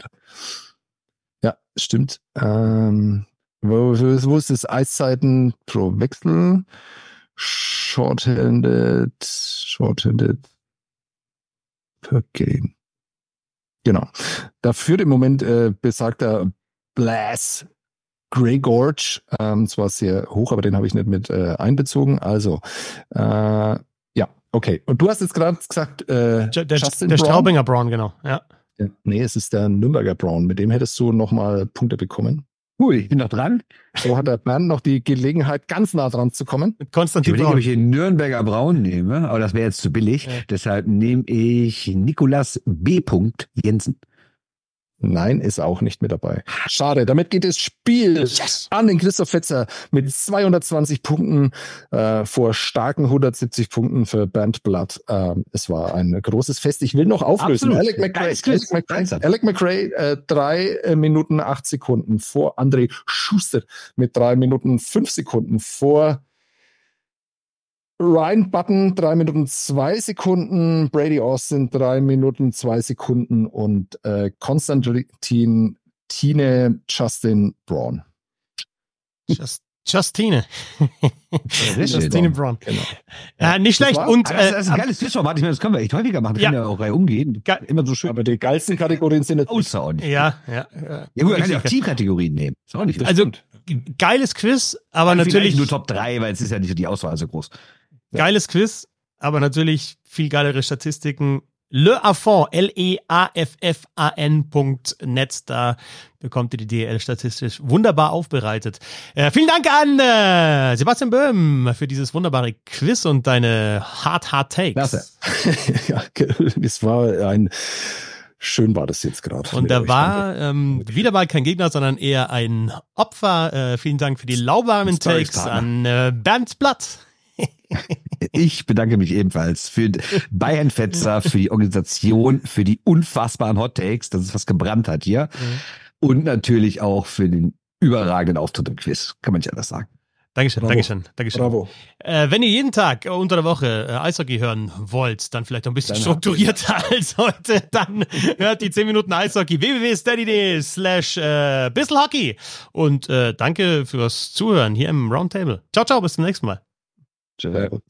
[SPEAKER 3] Ja, stimmt. Ähm, wo, wo ist das? Eiszeiten pro Wechsel? Shorthanded, shorthanded per Game. Genau. Da führt im Moment äh, besagter Blass Grey Gorge, ähm, zwar sehr hoch, aber den habe ich nicht mit äh, einbezogen. Also, äh, ja, okay. Und du hast jetzt gerade gesagt, äh,
[SPEAKER 1] der, der, der Straubinger Braun, genau. Ja.
[SPEAKER 3] ja. Nee, es ist der Nürnberger Braun. Mit dem hättest du nochmal Punkte bekommen.
[SPEAKER 2] Ui, ich bin noch dran.
[SPEAKER 3] So hat der Bernd noch die Gelegenheit, ganz nah dran zu kommen.
[SPEAKER 2] Mit Konstantin ich überlege, ob ich den Nürnberger Braun nehme, aber das wäre jetzt zu billig. Ja. Deshalb nehme ich Nikolas B. Jensen.
[SPEAKER 3] Nein, ist auch nicht mit dabei. Schade. Damit geht das Spiel yes. an den Christoph Fetzer mit 220 Punkten äh, vor starken 170 Punkten für Bernd Blatt. Ähm, es war ein großes Fest. Ich will noch auflösen. Alec McRae, Alec McRae, Alec McRae äh, drei äh, Minuten acht Sekunden vor André Schuster mit drei Minuten fünf Sekunden vor Ryan Button drei Minuten zwei Sekunden, Brady Austin drei Minuten zwei Sekunden und äh, Konstantin Tine Justin Braun.
[SPEAKER 1] Just, Justine. Justine Braun. Genau. Ja, nicht schlecht. Und,
[SPEAKER 2] äh, das ist ein geiles Quizformat. Ich meine, das können wir echt häufiger machen. Wir ja. können ja auch umgehen. Immer so schön.
[SPEAKER 3] Aber die geilsten Kategorien sind
[SPEAKER 2] jetzt außerordentlich.
[SPEAKER 1] Ja, ja.
[SPEAKER 2] Ja, ja gut, man kann ja auch Teamkategorien nehmen.
[SPEAKER 1] Ist auch nicht Also, geiles Quiz, aber natürlich.
[SPEAKER 2] nur Top 3, weil es ist ja nicht die Auswahl so groß.
[SPEAKER 1] Geiles Quiz, aber natürlich viel geilere Statistiken. Le Affon, L-E-A-F-F-A-N.net, da bekommt ihr die DL statistisch wunderbar aufbereitet. Äh, vielen Dank an äh, Sebastian Böhm für dieses wunderbare Quiz und deine Hard Hard Takes. Klasse.
[SPEAKER 3] ja, es war ein Schön war das jetzt gerade.
[SPEAKER 1] Und da war ähm, wieder mal kein Gegner, sondern eher ein Opfer. Äh, vielen Dank für die lauwarmen Takes an äh, Bernd Blatt.
[SPEAKER 2] Ich bedanke mich ebenfalls für Bayern Fetzer, für die Organisation, für die unfassbaren Hot Takes, dass es was gebrannt hat hier. Mhm. Und natürlich auch für den überragenden Auftritt im Quiz. Kann man nicht anders sagen.
[SPEAKER 1] Dankeschön, Bravo. Dankeschön, Dankeschön. Bravo. Äh, wenn ihr jeden Tag äh, unter der Woche äh, Eishockey hören wollt, dann vielleicht ein bisschen dann strukturierter als heute, dann hört die 10 Minuten Eishockey www.steady.de slash äh, bisselhockey. Und äh, danke fürs Zuhören hier im Roundtable. Ciao, ciao, bis zum nächsten Mal.
[SPEAKER 3] Ciao.